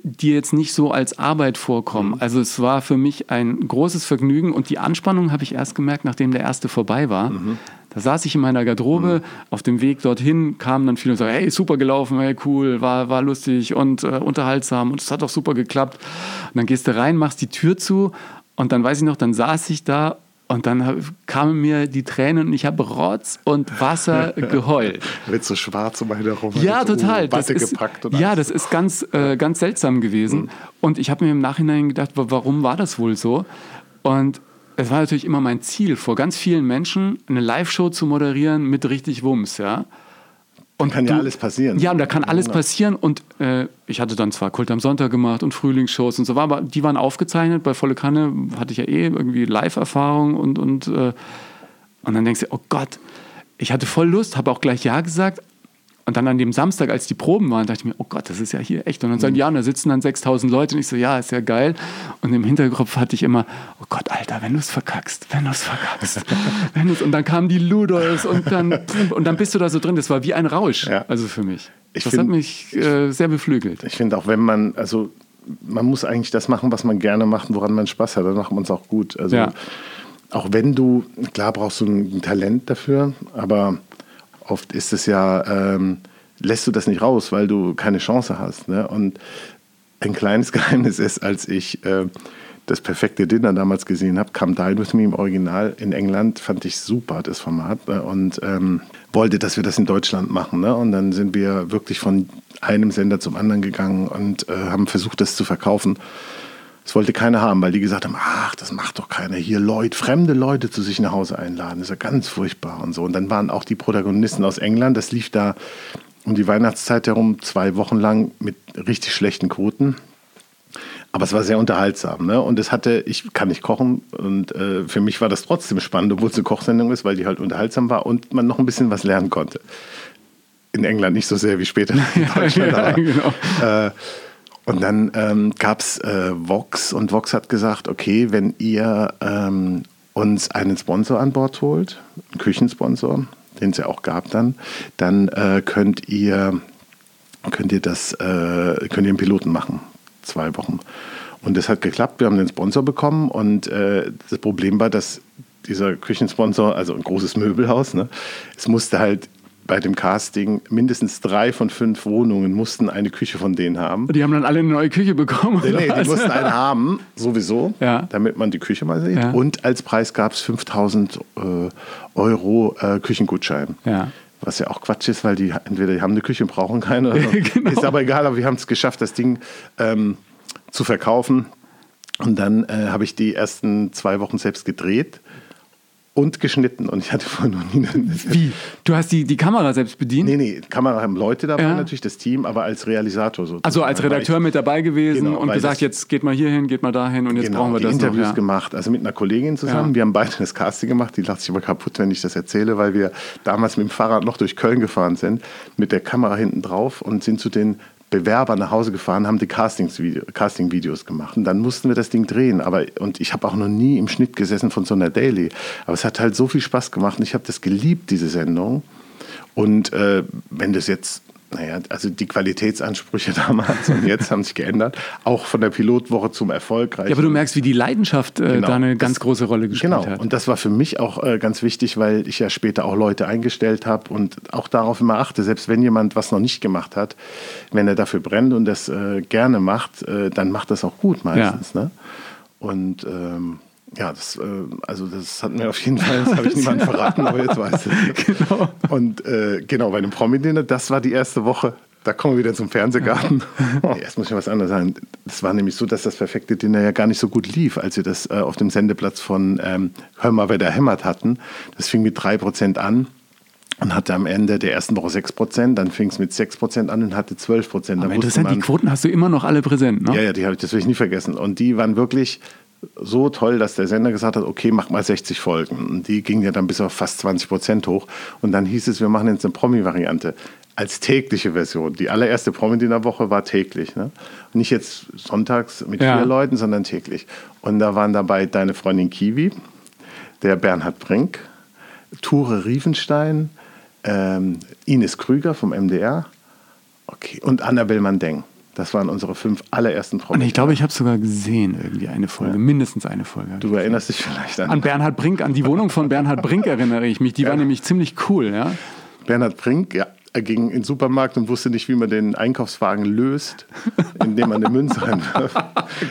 dir jetzt nicht so als Arbeit vorkommen. Mhm. Also es war für mich ein großes Vergnügen und die Anspannung habe ich erst gemerkt, nachdem der erste vorbei war. Mhm. Da saß ich in meiner Garderobe, mhm. auf dem Weg dorthin kamen dann viele und sagten, hey, super gelaufen, hey, cool, war, war lustig und äh, unterhaltsam und es hat auch super geklappt. Und dann gehst du rein, machst die Tür zu und dann weiß ich noch, dann saß ich da und dann kamen mir die Tränen und ich habe Rotz und Wasser geheult.
Mit so schwarz um meine herum.
Ja, total. Das ist, ja, das ist ganz, äh, ganz seltsam gewesen. Mhm. Und ich habe mir im Nachhinein gedacht, warum war das wohl so? Und es war natürlich immer mein Ziel, vor ganz vielen Menschen eine Live-Show zu moderieren mit richtig Wumms, ja.
Und kann du, ja alles passieren.
Ja, und da kann alles passieren. Und äh, ich hatte dann zwar Kult am Sonntag gemacht und Frühlingsshows und so, aber die waren aufgezeichnet. Bei Volle Kanne hatte ich ja eh irgendwie Live-Erfahrung und, und, äh, und dann denkst du, oh Gott, ich hatte voll Lust, habe auch gleich Ja gesagt, und dann an dem Samstag, als die Proben waren, dachte ich mir, oh Gott, das ist ja hier echt. Und dann sagen, mhm. ja, und da sitzen dann 6000 Leute. Und ich so, ja, ist ja geil. Und im Hinterkopf hatte ich immer, oh Gott, Alter, wenn du es verkackst, wenn du es verkackst. wenn und dann kamen die Ludolfs und dann, und dann bist du da so drin. Das war wie ein Rausch, ja. also für mich. Ich das find, hat mich äh, sehr beflügelt.
Ich finde auch, wenn man, also man muss eigentlich das machen, was man gerne macht, woran man Spaß hat. Dann macht man es auch gut. Also ja. auch wenn du, klar brauchst du ein Talent dafür, aber oft ist es ja, ähm, lässt du das nicht raus, weil du keine Chance hast. Ne? Und ein kleines Geheimnis ist, als ich äh, das perfekte Dinner damals gesehen habe, Come Dine With Me im Original in England, fand ich super, das Format. Ne? Und ähm, wollte, dass wir das in Deutschland machen. Ne? Und dann sind wir wirklich von einem Sender zum anderen gegangen und äh, haben versucht, das zu verkaufen. Das wollte keiner haben, weil die gesagt haben, ach, das macht doch keiner hier, Leute, fremde Leute zu sich nach Hause einladen, das ist ja ganz furchtbar und so. Und dann waren auch die Protagonisten aus England, das lief da um die Weihnachtszeit herum zwei Wochen lang mit richtig schlechten Quoten. Aber es war sehr unterhaltsam. Ne? Und es hatte, ich kann nicht kochen und äh, für mich war das trotzdem spannend, obwohl es eine Kochsendung ist, weil die halt unterhaltsam war und man noch ein bisschen was lernen konnte. In England nicht so sehr wie später in Deutschland. ja, genau. äh, und dann ähm, gab es äh, Vox und Vox hat gesagt, okay, wenn ihr ähm, uns einen Sponsor an Bord holt, einen Küchensponsor, den es ja auch gab dann, dann äh, könnt ihr könnt ihr das äh, könnt ihr einen Piloten machen, zwei Wochen. Und das hat geklappt. Wir haben den Sponsor bekommen und äh, das Problem war, dass dieser Küchensponsor, also ein großes Möbelhaus, ne, es musste halt bei dem Casting mindestens drei von fünf Wohnungen mussten eine Küche von denen haben.
Die haben dann alle eine neue Küche bekommen?
Nee, nee die mussten eine haben, sowieso, ja. damit man die Küche mal sieht. Ja. Und als Preis gab es 5000 äh, Euro äh, Küchengutschein. Ja. Was ja auch Quatsch ist, weil die entweder die haben eine Küche und brauchen keine. Oder genau. Ist aber egal, aber wir haben es geschafft, das Ding ähm, zu verkaufen. Und dann äh, habe ich die ersten zwei Wochen selbst gedreht und geschnitten. Und ich hatte vorher noch nie
eine Wie? Du hast die, die Kamera selbst bedient?
Nee, nee, Kamera haben Leute dabei, ja. natürlich das Team, aber als Realisator so.
Also als Redakteur ich, mit dabei gewesen genau, und gesagt, jetzt geht mal hier hin, geht mal dahin und jetzt genau, brauchen wir
die
das
Interviews
noch,
ja. gemacht, also mit einer Kollegin zusammen. Ja. Wir haben beide das Casting gemacht, die lacht sich aber kaputt, wenn ich das erzähle, weil wir damals mit dem Fahrrad noch durch Köln gefahren sind, mit der Kamera hinten drauf und sind zu den Bewerber nach Hause gefahren, haben die Casting-Videos gemacht. Und dann mussten wir das Ding drehen. Aber, und ich habe auch noch nie im Schnitt gesessen von so einer Daily. Aber es hat halt so viel Spaß gemacht und ich habe das geliebt, diese Sendung. Und äh, wenn das jetzt naja, also die Qualitätsansprüche damals und jetzt haben sich geändert. Auch von der Pilotwoche zum Erfolgreich.
Ja, aber du merkst, wie die Leidenschaft äh, genau. da eine ganz das, große Rolle gespielt
genau.
hat.
Genau, und das war für mich auch äh, ganz wichtig, weil ich ja später auch Leute eingestellt habe und auch darauf immer achte, selbst wenn jemand was noch nicht gemacht hat, wenn er dafür brennt und das äh, gerne macht, äh, dann macht das auch gut meistens. Ja. Ne? Und ähm, ja, das, äh, also das hat mir auf jeden Fall, das habe ich niemandem verraten, aber jetzt weiß ich. genau. Und äh, genau, bei dem Promi-Dinner, das war die erste Woche. Da kommen wir wieder zum Fernsehgarten. Erst muss ich was anderes sagen. Es war nämlich so, dass das perfekte Dinner ja gar nicht so gut lief, als wir das äh, auf dem Sendeplatz von ähm, Hör mal, wer da hämmert hatten. Das fing mit 3% an und hatte am Ende der ersten Woche 6%, dann fing es mit 6% an und hatte 12%.
Aber interessant, man, die Quoten hast du immer noch alle präsent, ne?
Ja, ja, die habe ich, das will ich nie vergessen. Und die waren wirklich so toll, dass der Sender gesagt hat, okay, mach mal 60 Folgen. Und die gingen ja dann bis auf fast 20 Prozent hoch. Und dann hieß es, wir machen jetzt eine Promi-Variante als tägliche Version. Die allererste Promi in der Woche war täglich. Ne? Nicht jetzt sonntags mit ja. vier Leuten, sondern täglich. Und da waren dabei deine Freundin Kiwi, der Bernhard Brink, Ture Riefenstein, ähm, Ines Krüger vom MDR okay, und Annabel Mandeng. Das waren unsere fünf allerersten
Promis. Und ich glaube, ich habe sogar gesehen, irgendwie eine Folge, ja. mindestens eine Folge.
Du erinnerst dich vielleicht an.
An Bernhard Brink, an die Wohnung von Bernhard Brink erinnere ich mich. Die ja. war nämlich ziemlich cool, ja.
Bernhard Brink, ja, er ging in den Supermarkt und wusste nicht, wie man den Einkaufswagen löst, indem man eine Münze reinwirft.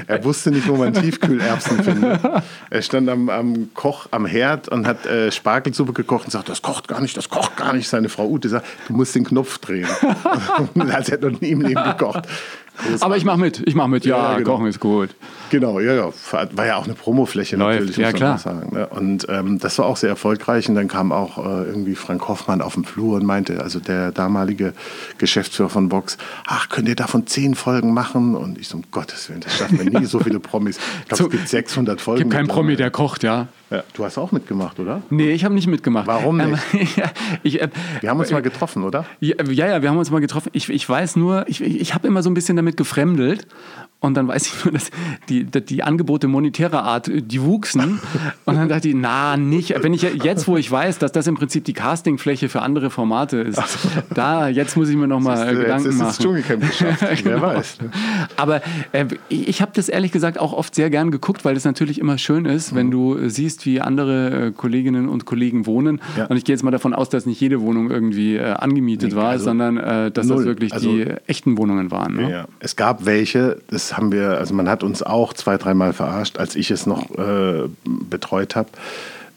Er wusste nicht, wo man Tiefkühlerbsen findet. Er stand am, am Koch am Herd und hat äh, Spargelsuppe gekocht und sagt, das kocht gar nicht, das kocht gar nicht. Seine Frau Ute sagt, du musst den Knopf drehen. Als hätte noch nie im Leben gekocht.
Aber ich mache mit, ich mache mit. Ja, ja genau. Kochen ist gut.
Genau, ja, ja. War ja auch eine Promofläche
Läuft. natürlich, ja, muss klar.
sagen. Ne? Und ähm, das war auch sehr erfolgreich. Und dann kam auch äh, irgendwie Frank Hoffmann auf den Flur und meinte, also der damalige Geschäftsführer von Vox, ach, könnt ihr davon zehn Folgen machen? Und ich so, um Gottes Willen, das schaffen wir nie, so viele Promis. Ich glaube, es gibt 600 Folgen. Es
gibt keinen Promi, der kocht, ja.
Ja, du hast auch mitgemacht, oder?
Nee, ich habe nicht mitgemacht.
Warum nicht? Ähm, ich, äh, wir haben uns äh, mal getroffen, oder?
Ja, ja, wir haben uns mal getroffen. Ich, ich weiß nur, ich, ich habe immer so ein bisschen damit gefremdelt und dann weiß ich nur, dass die, die Angebote monetärer Art, die wuchsen. Und dann dachte ich, na, nicht. Wenn ich jetzt, wo ich weiß, dass das im Prinzip die Castingfläche für andere Formate ist, so. da, jetzt muss ich mir nochmal Gedanken jetzt ist machen. Das Dschungelcamp geschafft, genau. wer weiß. Aber äh, ich habe das ehrlich gesagt auch oft sehr gern geguckt, weil es natürlich immer schön ist, mhm. wenn du siehst, wie andere äh, Kolleginnen und Kollegen wohnen. Ja. Und ich gehe jetzt mal davon aus, dass nicht jede Wohnung irgendwie äh, angemietet nee, war, also sondern äh, dass null. das wirklich also, die echten Wohnungen waren. Ne?
Ja. Es gab welche, das haben wir, also man hat uns auch zwei, dreimal verarscht, als ich es noch äh, betreut habe.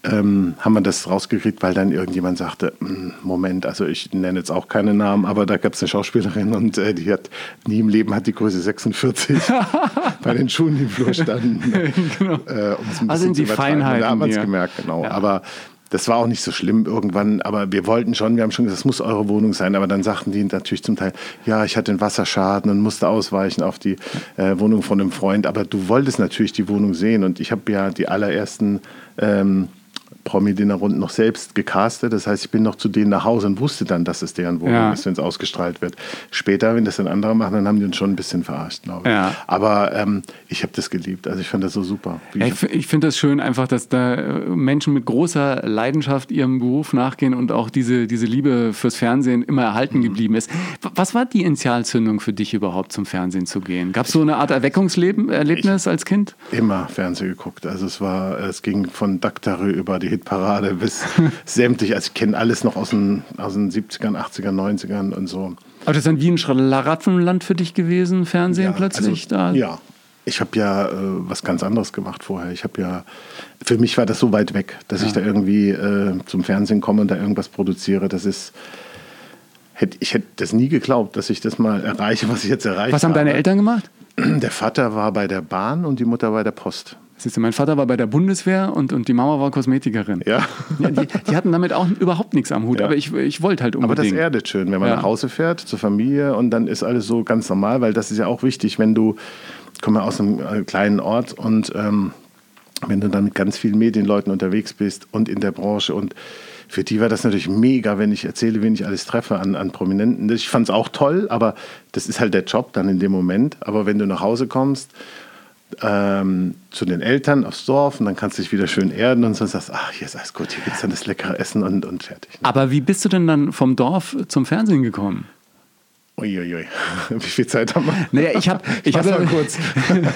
Ähm, haben wir das rausgekriegt, weil dann irgendjemand sagte, hm, Moment, also ich nenne jetzt auch keine Namen, aber da gab es eine Schauspielerin und äh, die hat nie im Leben hat die Größe 46 bei den Schuhen, die im Flur standen. genau.
äh, um also sind die Feinheiten.
Da haben wir es gemerkt, genau. Ja. Aber das war auch nicht so schlimm irgendwann, aber wir wollten schon, wir haben schon gesagt, das muss eure Wohnung sein, aber dann sagten die natürlich zum Teil, ja, ich hatte einen Wasserschaden und musste ausweichen auf die äh, Wohnung von einem Freund, aber du wolltest natürlich die Wohnung sehen und ich habe ja die allerersten ähm, Promi-Dinner-Runden noch selbst gecastet. Das heißt, ich bin noch zu denen nach Hause und wusste dann, dass es deren Wohnung ja. ist, wenn es ausgestrahlt wird. Später, wenn das dann andere machen, dann haben die uns schon ein bisschen verarscht, glaube ich. Ja. Aber ähm, ich habe das geliebt. Also ich fand das so super.
Ja, ich, ich finde das schön, einfach, dass da äh, Menschen mit großer Leidenschaft ihrem Beruf nachgehen und auch diese, diese Liebe fürs Fernsehen immer erhalten mhm. geblieben ist. Was war die Initialzündung für dich überhaupt zum Fernsehen zu gehen? Gab es so eine Art Erweckungserlebnis als Kind?
Immer Fernsehen geguckt. Also es war, es ging von Daktare über die Hitparade bis sämtlich. Also ich kenne alles noch aus den, aus den 70ern, 80ern, 90ern und so.
Aber das ist dann wie ein Schlaraffenland für dich gewesen, Fernsehen
ja,
plötzlich?
Also, da? Ja, ich habe ja äh, was ganz anderes gemacht vorher. Ich habe ja, für mich war das so weit weg, dass ja. ich da irgendwie äh, zum Fernsehen komme und da irgendwas produziere. Das ist, hätte, ich hätte das nie geglaubt, dass ich das mal erreiche, was ich jetzt erreiche.
Was haben deine Eltern gemacht?
Der Vater war bei der Bahn und die Mutter bei der Post.
Siehst du, mein Vater war bei der Bundeswehr und, und die Mama war Kosmetikerin.
Ja.
ja die, die, hatten damit auch überhaupt nichts am Hut, ja. aber ich, ich wollte halt unbedingt.
Aber das erdet schön, wenn man ja. nach Hause fährt zur Familie und dann ist alles so ganz normal, weil das ist ja auch wichtig, wenn du, ich komme aus einem äh, kleinen Ort und ähm, wenn du dann mit ganz vielen Medienleuten unterwegs bist und in der Branche und für die war das natürlich mega, wenn ich erzähle, wen ich alles treffe an, an Prominenten. Ich fand es auch toll, aber das ist halt der Job dann in dem Moment. Aber wenn du nach Hause kommst ähm, zu den Eltern aufs Dorf und dann kannst du dich wieder schön erden und so und sagst, ach, hier ist alles gut, hier gibt es dann das leckere Essen und, und fertig. Ne?
Aber wie bist du denn dann vom Dorf zum Fernsehen gekommen?
Uiuiui, wie viel Zeit haben wir?
Naja, ich habe... Ich habe
mal kurz.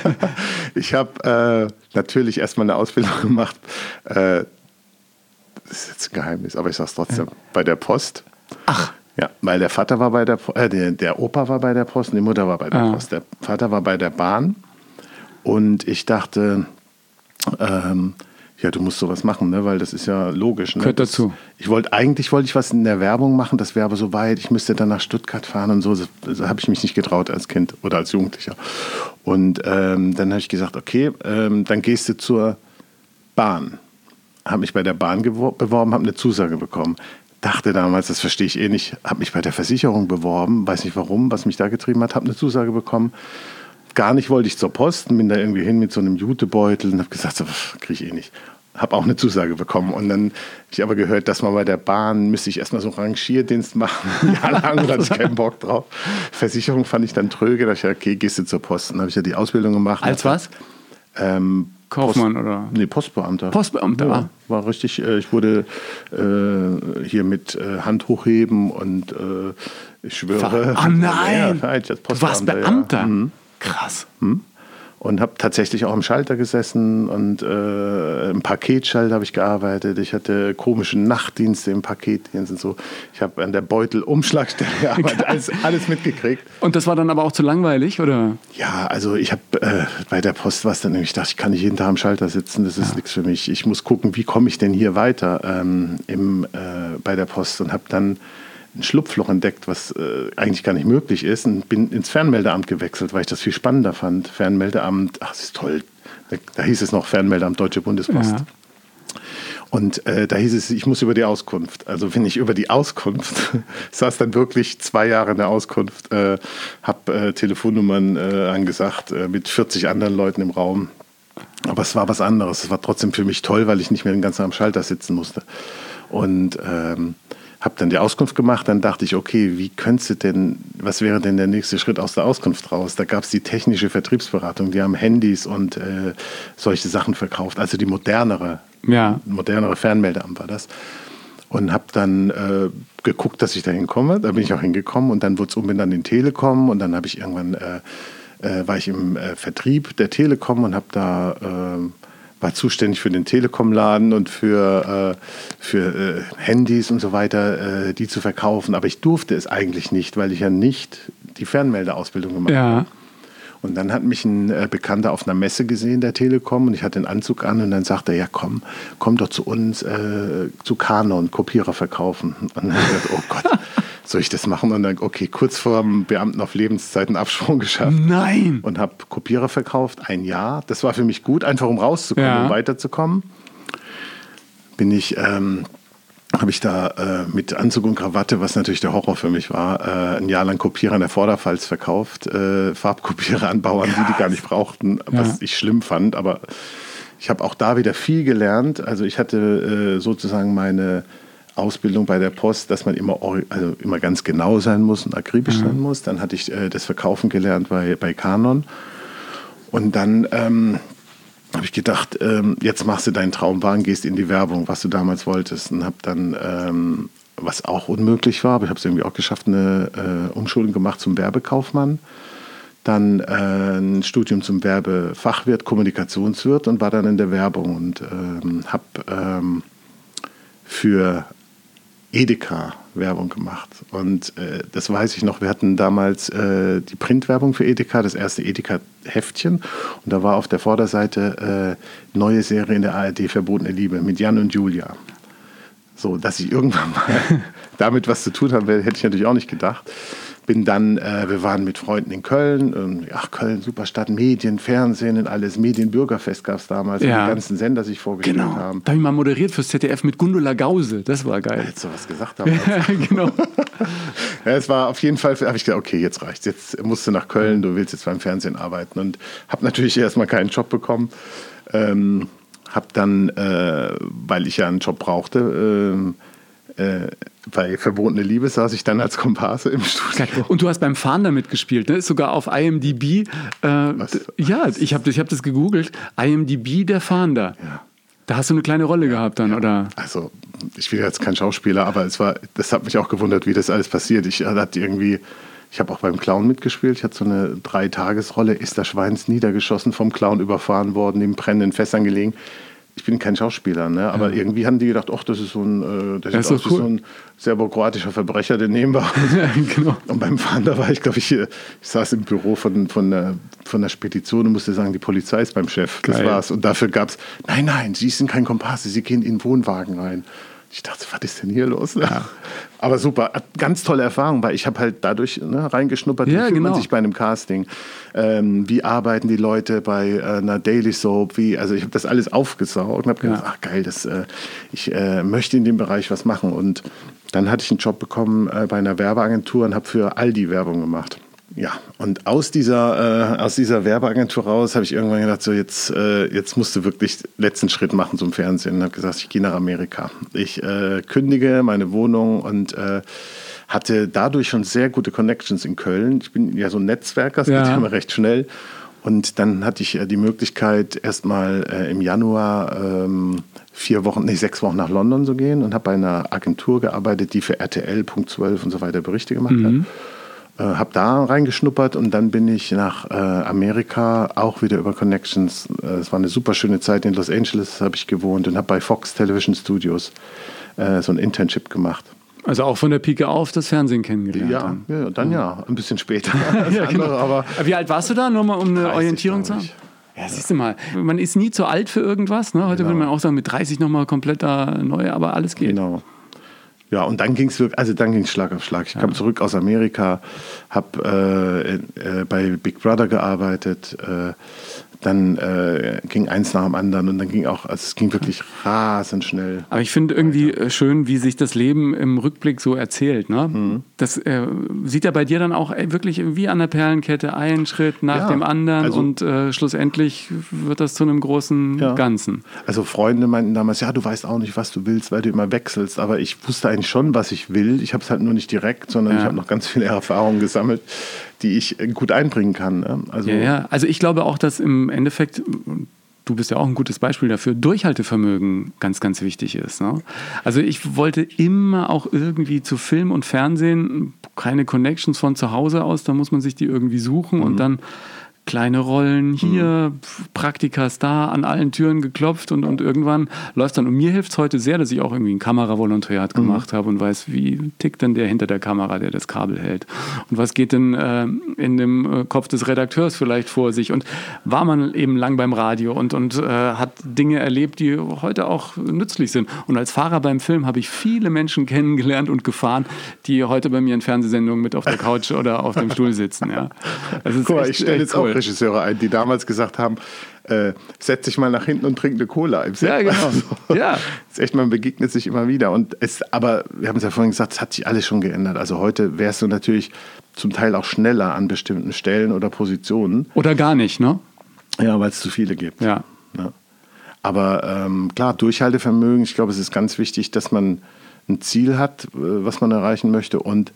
ich habe äh, natürlich erstmal eine Ausbildung gemacht. Äh, das ist jetzt ein Geheimnis, aber ich sage es trotzdem. Ja. Bei der Post.
Ach.
Ja, weil der Vater war bei der, äh, der, der Opa war bei der Post und die Mutter war bei der ah. Post. Der Vater war bei der Bahn und ich dachte, ähm, ja, du musst sowas machen, ne? weil das ist ja logisch. Ne?
Gehört dazu.
Ich wollte eigentlich wollte ich was in der Werbung machen, das wäre aber so weit, ich müsste dann nach Stuttgart fahren und so. Das, das habe ich mich nicht getraut als Kind oder als Jugendlicher. Und ähm, dann habe ich gesagt, okay, ähm, dann gehst du zur Bahn. Habe mich bei der Bahn beworben, habe eine Zusage bekommen. Dachte damals, das verstehe ich eh nicht, habe mich bei der Versicherung beworben, weiß nicht warum, was mich da getrieben hat, habe eine Zusage bekommen gar nicht wollte ich zur Post, bin da irgendwie hin mit so einem Jutebeutel und habe gesagt, so, kriege ich eh nicht. Habe auch eine Zusage bekommen. Und dann habe ich aber gehört, dass man bei der Bahn müsste ich erstmal so Rangierdienst machen. ja, lang, da hatte ich keinen Bock drauf. Versicherung fand ich dann tröge. Da dachte ich, okay, gehst du zur Post. Dann habe ich ja die Ausbildung gemacht.
Als was?
Ähm,
Kaufmann Post, oder?
Nee, Postbeamter.
Postbeamter. Ja,
war richtig, äh, ich wurde äh, hier mit äh, Hand hochheben und äh, ich schwöre.
Ah, nein! Ja, du warst Beamter. Ja. Mhm. Krass. Hm?
Und habe tatsächlich auch im Schalter gesessen und äh, im Paketschalter habe ich gearbeitet. Ich hatte komische Nachtdienste im Paketdienst und so. Ich habe an der Beutelumschlagstelle gearbeitet, alles, alles mitgekriegt.
Und das war dann aber auch zu langweilig, oder?
Ja, also ich habe äh, bei der Post was dann, ich dachte, ich kann nicht jeden Tag am Schalter sitzen, das ist ja. nichts für mich. Ich muss gucken, wie komme ich denn hier weiter ähm, im, äh, bei der Post und habe dann ein Schlupfloch entdeckt, was äh, eigentlich gar nicht möglich ist und bin ins Fernmeldeamt gewechselt, weil ich das viel spannender fand. Fernmeldeamt, ach, das ist toll. Da, da hieß es noch Fernmeldeamt Deutsche Bundespost. Ja. Und äh, da hieß es, ich muss über die Auskunft. Also wenn ich über die Auskunft, saß dann wirklich zwei Jahre in der Auskunft, äh, habe äh, Telefonnummern äh, angesagt äh, mit 40 anderen Leuten im Raum. Aber es war was anderes. Es war trotzdem für mich toll, weil ich nicht mehr den ganzen Tag am Schalter sitzen musste. Und ähm, habe dann die Auskunft gemacht, dann dachte ich, okay, wie könntest du denn, was wäre denn der nächste Schritt aus der Auskunft raus? Da gab es die technische Vertriebsberatung, die haben Handys und äh, solche Sachen verkauft, also die modernere, ja. modernere Fernmeldeamt war das. Und habe dann äh, geguckt, dass ich da hinkomme. Da bin ich auch hingekommen und dann wurde es umbenannt in Telekom und dann habe ich irgendwann, äh, äh, war ich im äh, Vertrieb der Telekom und habe da äh, war zuständig für den Telekom-Laden und für, äh, für äh, Handys und so weiter, äh, die zu verkaufen. Aber ich durfte es eigentlich nicht, weil ich ja nicht die Fernmeldeausbildung gemacht ja. habe. Und dann hat mich ein äh, Bekannter auf einer Messe gesehen, der Telekom, und ich hatte den Anzug an und dann sagte er, ja komm, komm doch zu uns, äh, zu Canon, Kopierer verkaufen. Und dann habe ich gedacht, oh Gott soll ich das machen? Und dann, okay, kurz vor dem Beamten auf Lebenszeit einen Absprung geschafft.
Nein!
Und habe Kopierer verkauft, ein Jahr. Das war für mich gut, einfach um rauszukommen, ja. um weiterzukommen. bin ich ähm, habe ich da äh, mit Anzug und Krawatte, was natürlich der Horror für mich war, äh, ein Jahr lang Kopierer in der Vorderpfalz verkauft, äh, Farbkopierer an Bauern, ja. die die gar nicht brauchten, was ja. ich schlimm fand. Aber ich habe auch da wieder viel gelernt. Also ich hatte äh, sozusagen meine Ausbildung bei der Post, dass man immer, also immer ganz genau sein muss und akribisch mhm. sein muss. Dann hatte ich äh, das Verkaufen gelernt bei, bei Canon. Und dann ähm, habe ich gedacht, ähm, jetzt machst du deinen Traum wahr und gehst in die Werbung, was du damals wolltest. Und habe dann, ähm, was auch unmöglich war, aber ich habe es irgendwie auch geschafft, eine äh, Umschulung gemacht zum Werbekaufmann. Dann äh, ein Studium zum Werbefachwirt, Kommunikationswirt und war dann in der Werbung und ähm, habe ähm, für Edeka Werbung gemacht. Und äh, das weiß ich noch, wir hatten damals äh, die Printwerbung für Edeka, das erste Edeka-Heftchen. Und da war auf der Vorderseite äh, neue Serie in der ARD Verbotene Liebe mit Jan und Julia. So, dass ich irgendwann mal damit was zu tun habe, hätte ich natürlich auch nicht gedacht bin dann, äh, wir waren mit Freunden in Köln, und, ach Köln, super Stadt, Medien, Fernsehen und alles, Medienbürgerfest gab es damals, ja. die ganzen Sender sich vorgestellt
genau.
haben.
Da habe ich mal moderiert fürs ZDF mit Gundula Gause, das war geil.
Hättest du was gesagt haben. ja, genau. ja, es war auf jeden Fall, habe ich gedacht, okay, jetzt reicht's, jetzt musst du nach Köln, du willst jetzt beim Fernsehen arbeiten und habe natürlich erstmal keinen Job bekommen. Ähm, habe dann, äh, weil ich ja einen Job brauchte, äh, äh, bei Verbotene Liebe saß ich dann als Komparse im Studio.
Und du hast beim Fahnder mitgespielt, ne? Sogar auf IMDb. Äh, was, ja, ich habe ich hab das gegoogelt. IMDb der Fahnder. Ja. Da hast du eine kleine Rolle gehabt dann, ja. oder?
Also, ich bin jetzt kein Schauspieler, aber es war, das hat mich auch gewundert, wie das alles passiert. Ich hatte irgendwie, ich habe auch beim Clown mitgespielt. Ich hatte so eine Dreitagesrolle. Ist der Schweins niedergeschossen, vom Clown überfahren worden, im brennenden Fässern gelegen ich bin kein Schauspieler, ne? aber ja. irgendwie haben die gedacht, ach, das ist so ein, äh, das ist aus cool. so ein serbo-kroatischer Verbrecher, den nehmen wir. genau. Und beim Fahren, da war ich, glaube ich, ich saß im Büro von, von, der, von der Spedition und musste sagen, die Polizei ist beim Chef. Das Geil. war's. Und dafür gab es, nein, nein, Sie sind kein Kompass, Sie gehen in den Wohnwagen rein. Ich dachte, was ist denn hier los? Ja. Aber super, ganz tolle Erfahrung, weil ich habe halt dadurch ne, reingeschnuppert,
ja, wie fühlt
genau. man sich bei einem Casting, ähm, wie arbeiten die Leute bei äh, einer Daily Soap, wie, also ich habe das alles aufgesaugt und habe gedacht, ja. ach geil, das, äh, ich äh, möchte in dem Bereich was machen und dann hatte ich einen Job bekommen äh, bei einer Werbeagentur und habe für Aldi Werbung gemacht. Ja, und aus dieser, äh, aus dieser Werbeagentur raus habe ich irgendwann gedacht, so jetzt, äh, jetzt musst du wirklich letzten Schritt machen zum Fernsehen. Und habe gesagt, ich gehe nach Amerika. Ich äh, kündige meine Wohnung und äh, hatte dadurch schon sehr gute Connections in Köln. Ich bin ja so ein Netzwerker, das ja. geht immer recht schnell. Und dann hatte ich äh, die Möglichkeit, erstmal äh, im Januar ähm, vier Wochen, nee, sechs Wochen nach London zu gehen und habe bei einer Agentur gearbeitet, die für RTL, Punkt 12 und so weiter Berichte gemacht mhm. hat. Äh, habe da reingeschnuppert und dann bin ich nach äh, Amerika auch wieder über Connections. Äh, es war eine super schöne Zeit in Los Angeles, habe ich gewohnt und habe bei Fox Television Studios äh, so ein Internship gemacht.
Also auch von der Pike auf das Fernsehen kennengelernt.
Ja, dann, ja, dann ja, ein bisschen später.
ja, genau. aber Wie alt warst du da, nur mal um eine 30, Orientierung zu haben? Ja, siehst du mal, man ist nie zu alt für irgendwas. Ne? Heute genau. würde man auch sagen, mit 30 nochmal komplett da neu, aber alles geht.
Genau. Ja, und dann ging es wirklich, also dann ging es Schlag auf Schlag. Ich ja. kam zurück aus Amerika, habe äh, äh, bei Big Brother gearbeitet, äh, dann äh, ging eins nach dem anderen und dann ging auch, also es ging wirklich rasend schnell.
Aber ich finde irgendwie weiter. Äh, schön, wie sich das Leben im Rückblick so erzählt. Ne? Mhm. Das äh, sieht ja bei dir dann auch äh, wirklich wie an der Perlenkette, ein Schritt nach ja, dem anderen also, und äh, schlussendlich wird das zu einem großen ja. Ganzen.
Also Freunde meinten damals, ja, du weißt auch nicht, was du willst, weil du immer wechselst, aber ich wusste eigentlich schon, was ich will. Ich habe es halt nur nicht direkt, sondern ja. ich habe noch ganz viele Erfahrungen gesammelt die ich gut einbringen kann. Ne?
Also, ja, ja, also ich glaube auch, dass im Endeffekt, du bist ja auch ein gutes Beispiel dafür, Durchhaltevermögen ganz, ganz wichtig ist. Ne? Also ich wollte immer auch irgendwie zu Film und Fernsehen keine Connections von zu Hause aus, da muss man sich die irgendwie suchen mhm. und dann kleine Rollen hier, mhm. Praktikas da, an allen Türen geklopft und, und irgendwann läuft dann. Und mir hilft es heute sehr, dass ich auch irgendwie ein Kameravolontariat mhm. gemacht habe und weiß, wie tickt denn der hinter der Kamera, der das Kabel hält. Und was geht denn äh, in dem äh, Kopf des Redakteurs vielleicht vor sich. Und war man eben lang beim Radio und, und äh, hat Dinge erlebt, die heute auch nützlich sind. Und als Fahrer beim Film habe ich viele Menschen kennengelernt und gefahren, die heute bei mir in Fernsehsendungen mit auf der Couch oder auf dem Stuhl sitzen. Ja.
Das ist Guck mal, ich stelle jetzt cool. auch Regisseure ein, die damals gesagt haben, äh, setz dich mal nach hinten und trink eine Cola im Set.
Ja, genau. Also,
ja. ist echt, man begegnet sich immer wieder. Und es, aber wir haben es ja vorhin gesagt, es hat sich alles schon geändert. Also heute wärst du natürlich zum Teil auch schneller an bestimmten Stellen oder Positionen.
Oder gar nicht, ne?
Ja, weil es zu viele gibt.
Ja.
ja. Aber ähm, klar, Durchhaltevermögen, ich glaube, es ist ganz wichtig, dass man ein Ziel hat, äh, was man erreichen möchte und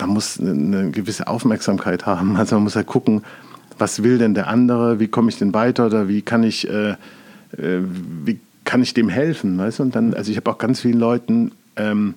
man muss eine gewisse Aufmerksamkeit haben. Also man muss halt gucken, was will denn der andere, wie komme ich denn weiter oder wie kann ich, äh, äh, wie kann ich dem helfen, weißt? Und dann, also ich habe auch ganz vielen Leuten ähm,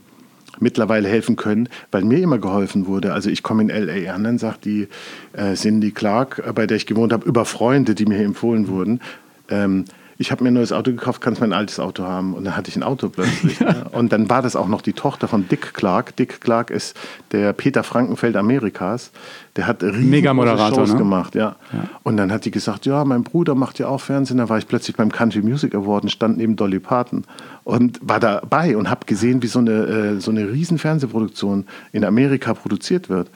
mittlerweile helfen können, weil mir immer geholfen wurde. Also ich komme in LA an, dann sagt die äh, Cindy Clark, äh, bei der ich gewohnt habe, über Freunde, die mir empfohlen wurden, ähm, ich habe mir ein neues Auto gekauft, kannst mein altes Auto haben. Und dann hatte ich ein Auto plötzlich. ja. ne? Und dann war das auch noch die Tochter von Dick Clark. Dick Clark ist der Peter Frankenfeld Amerikas. Der hat
riesige Shows
ne? gemacht. Ja. ja. Und dann hat die gesagt, ja, mein Bruder macht ja auch Fernsehen. Da war ich plötzlich beim Country Music Award und stand neben Dolly Parton. Und war dabei und habe gesehen, wie so eine, äh, so eine riesen Fernsehproduktion in Amerika produziert wird.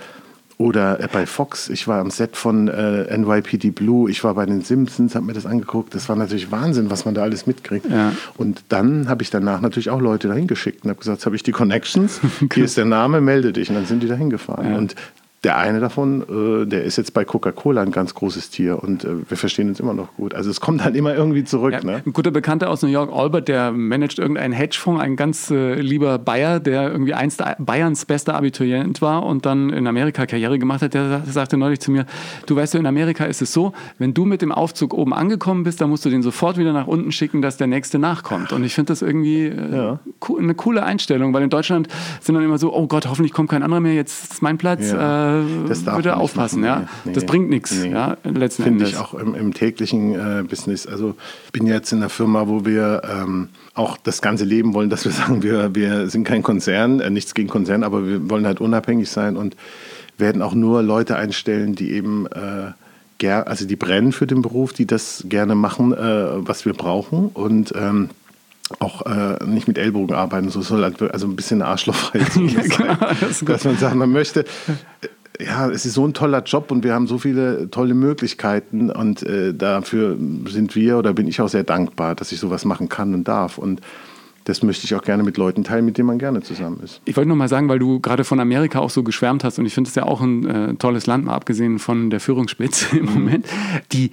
Oder äh, bei Fox, ich war am Set von äh, NYPD Blue, ich war bei den Simpsons, habe mir das angeguckt. Das war natürlich Wahnsinn, was man da alles mitkriegt. Ja. Und dann habe ich danach natürlich auch Leute dahin geschickt und habe gesagt, habe ich die Connections, hier ist der Name, melde dich. Und dann sind die dahin gefahren. Ja. Und der eine davon, äh, der ist jetzt bei Coca-Cola ein ganz großes Tier und äh, wir verstehen uns immer noch gut. Also es kommt dann immer irgendwie zurück. Ja, ne?
Ein guter Bekannter aus New York, Albert, der managt irgendeinen Hedgefonds, ein ganz äh, lieber Bayer, der irgendwie einst Bayerns bester Abiturient war und dann in Amerika Karriere gemacht hat, der sagte neulich zu mir, du weißt du, in Amerika ist es so, wenn du mit dem Aufzug oben angekommen bist, dann musst du den sofort wieder nach unten schicken, dass der nächste nachkommt. Und ich finde das irgendwie äh, ja. eine coole Einstellung, weil in Deutschland sind dann immer so, oh Gott, hoffentlich kommt kein anderer mehr, jetzt ist mein Platz. Ja äh, würde aufpassen. Ja? Nee, das bringt nichts, nee. ja, letzten
Finde ich auch im, im täglichen äh, Business. Also ich bin jetzt in einer Firma, wo wir ähm, auch das ganze Leben wollen, dass wir sagen, wir, wir sind kein Konzern, äh, nichts gegen Konzern, aber wir wollen halt unabhängig sein und werden auch nur Leute einstellen, die eben äh, also die brennen für den Beruf, die das gerne machen, äh, was wir brauchen und ähm, auch äh, nicht mit Ellbogen arbeiten, so soll halt also ein bisschen arschlochfrei sein, ja, klar, das dass man sagt, man möchte ja, es ist so ein toller Job und wir haben so viele tolle Möglichkeiten und äh, dafür sind wir oder bin ich auch sehr dankbar, dass ich sowas machen kann und darf und das möchte ich auch gerne mit Leuten teilen, mit denen man gerne zusammen ist.
Ich wollte noch mal sagen, weil du gerade von Amerika auch so geschwärmt hast und ich finde es ja auch ein äh, tolles Land, mal abgesehen von der Führungsspitze im mhm. Moment. Die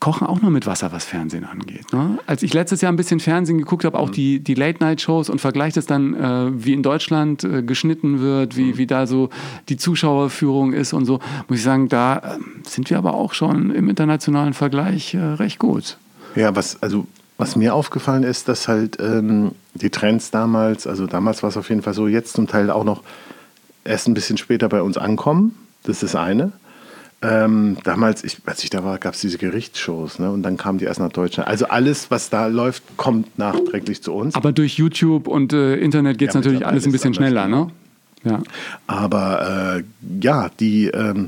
kochen auch nur mit Wasser, was Fernsehen angeht. Ne? Als ich letztes Jahr ein bisschen Fernsehen geguckt habe, auch mhm. die, die Late-Night-Shows und vergleiche das dann, äh, wie in Deutschland äh, geschnitten wird, wie, mhm. wie da so die Zuschauerführung ist und so, muss ich sagen, da äh, sind wir aber auch schon im internationalen Vergleich äh, recht gut.
Ja, was, also, was mir aufgefallen ist, dass halt ähm, die Trends damals, also damals war es auf jeden Fall so, jetzt zum Teil auch noch erst ein bisschen später bei uns ankommen. Das ist das eine. Ähm, damals, ich, als ich da war, gab es diese Gerichtsshows ne? und dann kamen die erst nach Deutschland. Also alles, was da läuft, kommt nachträglich zu uns.
Aber durch YouTube und äh, Internet geht es ja, natürlich alles ein bisschen schneller, ne?
Ja. Aber äh, ja, die, ähm,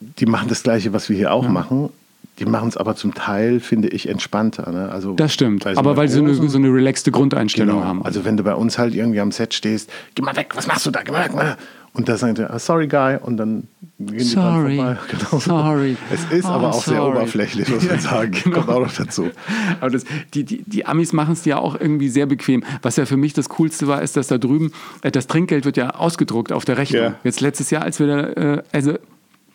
die machen das Gleiche, was wir hier auch ja. machen. Die machen es aber zum Teil, finde ich, entspannter. Ne? Also,
das stimmt, aber weil sie so eine, so eine relaxte Grundeinstellung genau. haben.
Also wenn du bei uns halt irgendwie am Set stehst, geh mal weg, was machst du da? Geh mal weg, mal. Und da sagt er, sorry guy, und dann gehen die sorry, dran vorbei. Genau. Sorry. Es ist oh, aber auch sorry. sehr oberflächlich, muss man sagen. genau. Kommt auch noch dazu.
Aber das, die, die, die Amis machen es ja auch irgendwie sehr bequem. Was ja für mich das Coolste war, ist, dass da drüben, äh, das Trinkgeld wird ja ausgedruckt auf der Rechnung. Ja. Jetzt letztes Jahr, als wir da, äh, also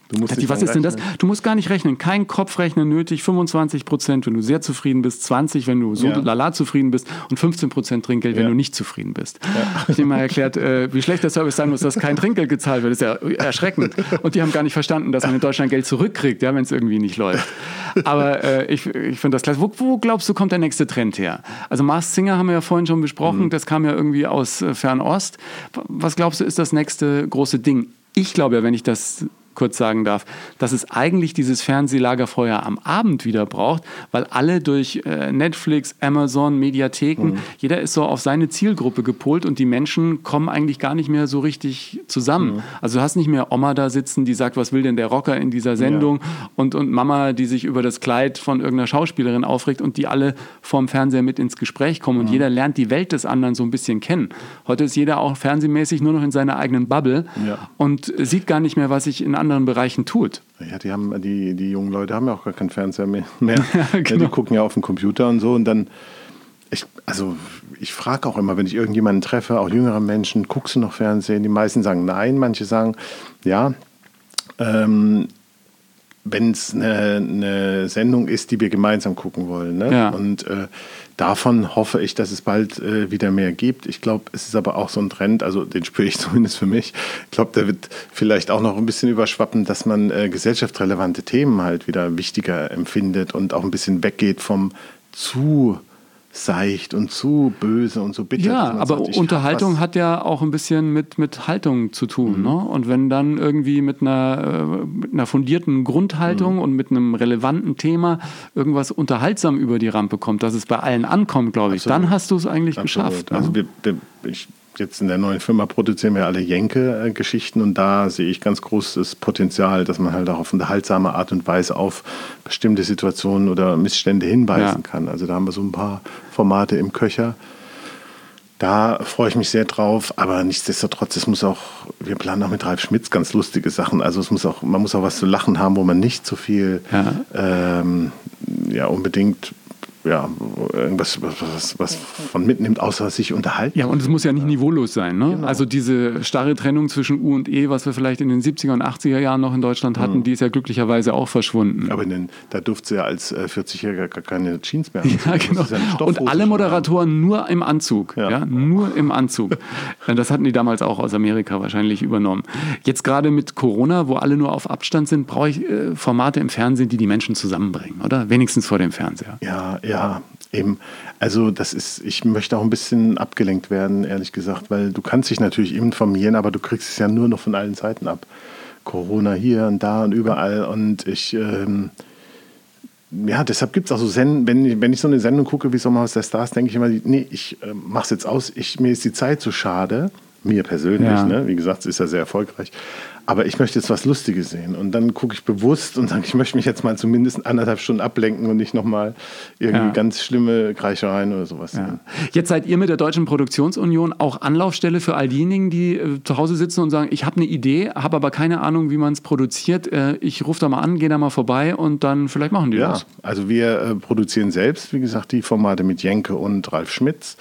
Du musst die, was ist denn das? Du musst gar nicht rechnen. Kein Kopfrechnen nötig. 25 Prozent, wenn du sehr zufrieden bist. 20, wenn du so ja. lala zufrieden bist. Und 15 Prozent Trinkgeld, ja. wenn du nicht zufrieden bist. Ja. Ich habe mal erklärt, äh, wie schlecht der Service sein muss, dass kein Trinkgeld gezahlt wird. Das ist ja erschreckend. Und die haben gar nicht verstanden, dass man in Deutschland Geld zurückkriegt, ja, wenn es irgendwie nicht läuft. Aber äh, ich, ich finde das klasse. Wo, wo, glaubst du, kommt der nächste Trend her? Also Mars Singer haben wir ja vorhin schon besprochen. Mhm. Das kam ja irgendwie aus äh, Fernost. Was glaubst du, ist das nächste große Ding? Ich glaube ja, wenn ich das kurz sagen darf, dass es eigentlich dieses Fernsehlagerfeuer am Abend wieder braucht, weil alle durch äh, Netflix, Amazon, Mediatheken, mhm. jeder ist so auf seine Zielgruppe gepolt und die Menschen kommen eigentlich gar nicht mehr so richtig zusammen. Mhm. Also du hast nicht mehr Oma da sitzen, die sagt, was will denn der Rocker in dieser Sendung ja. und, und Mama, die sich über das Kleid von irgendeiner Schauspielerin aufregt und die alle vorm Fernseher mit ins Gespräch kommen und mhm. jeder lernt die Welt des anderen so ein bisschen kennen. Heute ist jeder auch fernsehmäßig nur noch in seiner eigenen Bubble ja. und sieht gar nicht mehr, was sich in anderen anderen Bereichen tut.
Ja, die haben die, die jungen Leute haben ja auch gar keinen Fernseher mehr. mehr. ja, genau. die gucken ja auf den Computer und so und dann ich, also ich frage auch immer, wenn ich irgendjemanden treffe, auch jüngere Menschen, guckst du noch Fernsehen? Die meisten sagen nein, manche sagen ja. Ähm, wenn es eine, eine, Sendung ist, die wir gemeinsam gucken wollen. Ne? Ja. Und äh, davon hoffe ich, dass es bald äh, wieder mehr gibt. Ich glaube, es ist aber auch so ein Trend, also den spüre ich zumindest für mich. Ich glaube, der wird vielleicht auch noch ein bisschen überschwappen, dass man äh, gesellschaftsrelevante Themen halt wieder wichtiger empfindet und auch ein bisschen weggeht vom zu seicht und zu böse und so bitter.
Ja, aber sagt, Unterhaltung hat ja auch ein bisschen mit, mit Haltung zu tun. Mhm. Ne? Und wenn dann irgendwie mit einer, äh, mit einer fundierten Grundhaltung mhm. und mit einem relevanten Thema irgendwas unterhaltsam über die Rampe kommt, dass es bei allen ankommt, glaube ich, Absolut. dann hast du es eigentlich Absolut. geschafft.
Also ne? wir, wir, ich jetzt in der neuen Firma produzieren wir alle Jenke-Geschichten und da sehe ich ganz großes Potenzial, dass man halt auch auf unterhaltsame Art und Weise auf bestimmte Situationen oder Missstände hinweisen ja. kann. Also da haben wir so ein paar Formate im Köcher. Da freue ich mich sehr drauf, aber nichtsdestotrotz, es muss auch, wir planen auch mit Ralf Schmitz ganz lustige Sachen. Also es muss auch, man muss auch was zu lachen haben, wo man nicht so viel ja. Ähm, ja unbedingt ja, irgendwas, was, was von mitnimmt, außer sich unterhalten.
Ja, und es muss ja nicht niveaulos sein. Ne? Genau. Also diese starre Trennung zwischen U und E, was wir vielleicht in den 70er und 80er Jahren noch in Deutschland hatten, mhm. die ist ja glücklicherweise auch verschwunden.
Aber den, da durfte ja als 40-Jähriger gar keine Jeans mehr
haben. Ja, genau. Ja und alle Moderatoren haben. nur im Anzug. Ja. ja. nur im Anzug. das hatten die damals auch aus Amerika wahrscheinlich übernommen. Jetzt gerade mit Corona, wo alle nur auf Abstand sind, brauche ich äh, Formate im Fernsehen, die die Menschen zusammenbringen, oder? Wenigstens vor dem Fernseher.
Ja, ja. Ja, eben. Also das ist, ich möchte auch ein bisschen abgelenkt werden, ehrlich gesagt, weil du kannst dich natürlich informieren, aber du kriegst es ja nur noch von allen Seiten ab. Corona hier und da und überall und ich, ähm, ja, deshalb gibt es auch so Sendungen, wenn ich, wenn ich so eine Sendung gucke wie Sommerhaus der Stars, denke ich immer, nee, ich äh, mache es jetzt aus, ich, mir ist die Zeit zu schade, mir persönlich, ja. ne? wie gesagt, es ist ja sehr erfolgreich, aber ich möchte jetzt was Lustiges sehen. Und dann gucke ich bewusst und sage, ich möchte mich jetzt mal zumindest anderthalb Stunden ablenken und nicht nochmal irgendwie ja. ganz schlimme Kreischereien oder sowas ja. sehen.
Jetzt seid ihr mit der Deutschen Produktionsunion auch Anlaufstelle für all diejenigen, die äh, zu Hause sitzen und sagen, ich habe eine Idee, habe aber keine Ahnung, wie man es produziert. Äh, ich rufe da mal an, gehe da mal vorbei und dann vielleicht machen die
ja,
das.
Also wir äh, produzieren selbst, wie gesagt, die Formate mit Jenke und Ralf Schmitz.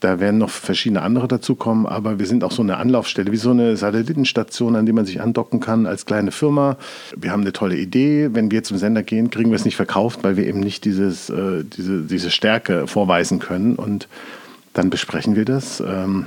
Da werden noch verschiedene andere dazukommen, aber wir sind auch so eine Anlaufstelle, wie so eine Satellitenstation, an die man sich andocken kann als kleine Firma. Wir haben eine tolle Idee. Wenn wir zum Sender gehen, kriegen wir es nicht verkauft, weil wir eben nicht dieses, äh, diese, diese Stärke vorweisen können. Und dann besprechen wir das. Ähm,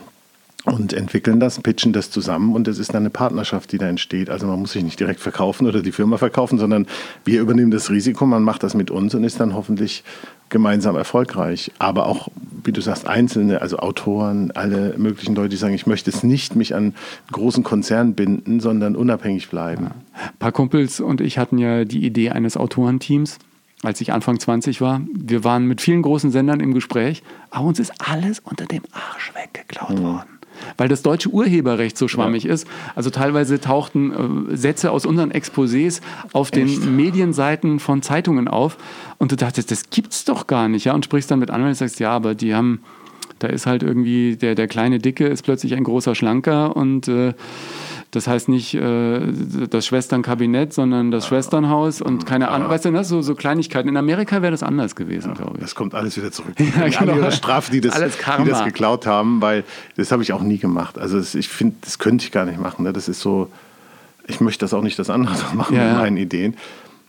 und entwickeln das, pitchen das zusammen und es ist dann eine Partnerschaft, die da entsteht. Also man muss sich nicht direkt verkaufen oder die Firma verkaufen, sondern wir übernehmen das Risiko, man macht das mit uns und ist dann hoffentlich gemeinsam erfolgreich. Aber auch, wie du sagst, Einzelne, also Autoren, alle möglichen Leute, die sagen, ich möchte es nicht mich an großen Konzernen binden, sondern unabhängig bleiben. Ja.
Ein paar Kumpels und ich hatten ja die Idee eines Autorenteams als ich Anfang 20 war. Wir waren mit vielen großen Sendern im Gespräch, aber uns ist alles unter dem Arsch weggeklaut mhm. worden weil das deutsche Urheberrecht so schwammig ja. ist. Also teilweise tauchten äh, Sätze aus unseren Exposés auf Echt? den Medienseiten von Zeitungen auf und du dachtest, das gibt's doch gar nicht, ja, und sprichst dann mit Anwälten und sagst, ja, aber die haben da ist halt irgendwie der, der kleine Dicke ist plötzlich ein großer Schlanker und äh, das heißt nicht äh, das Schwesternkabinett, sondern das Schwesternhaus und keine Ahnung. Weißt du, ne? so, so Kleinigkeiten. In Amerika wäre das anders gewesen, ja, glaube ich.
Das kommt alles wieder zurück. ja, genau. Ihre Strafen, die das, die das geklaut haben, weil das habe ich auch nie gemacht. Also das, ich finde, das könnte ich gar nicht machen. Ne? Das ist so, ich möchte das auch nicht, dass andere das machen ja, mit meinen Ideen.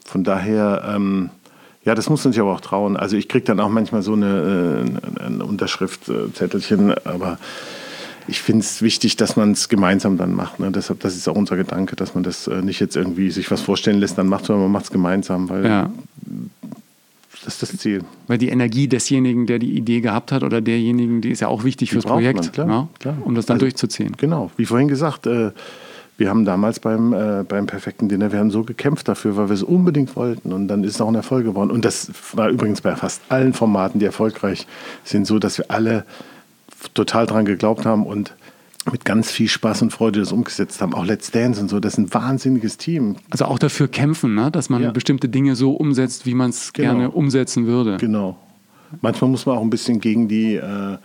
Von daher, ähm, ja, das muss man sich aber auch trauen. Also ich kriege dann auch manchmal so eine, äh, ein Unterschriftzettelchen, aber ich finde es wichtig, dass man es gemeinsam dann macht. Ne? Deshalb, das ist auch unser Gedanke, dass man das äh, nicht jetzt irgendwie sich was vorstellen lässt, dann macht, sondern man macht es gemeinsam, weil ja. das ist das Ziel.
Weil die Energie desjenigen, der die Idee gehabt hat oder derjenigen, die ist ja auch wichtig die fürs Projekt, man, klar, ne? klar. um das dann also, durchzuziehen.
Genau, wie vorhin gesagt, äh, wir haben damals beim, äh, beim perfekten Dinner, wir haben so gekämpft dafür, weil wir es unbedingt wollten. Und dann ist es auch ein Erfolg geworden. Und das war übrigens bei fast allen Formaten, die erfolgreich sind, so, dass wir alle total dran geglaubt haben und mit ganz viel Spaß und Freude das umgesetzt haben. Auch Let's Dance und so, das ist ein wahnsinniges Team.
Also auch dafür kämpfen, ne? dass man ja. bestimmte Dinge so umsetzt, wie man es genau. gerne umsetzen würde.
Genau. Manchmal muss man auch ein bisschen gegen die, äh,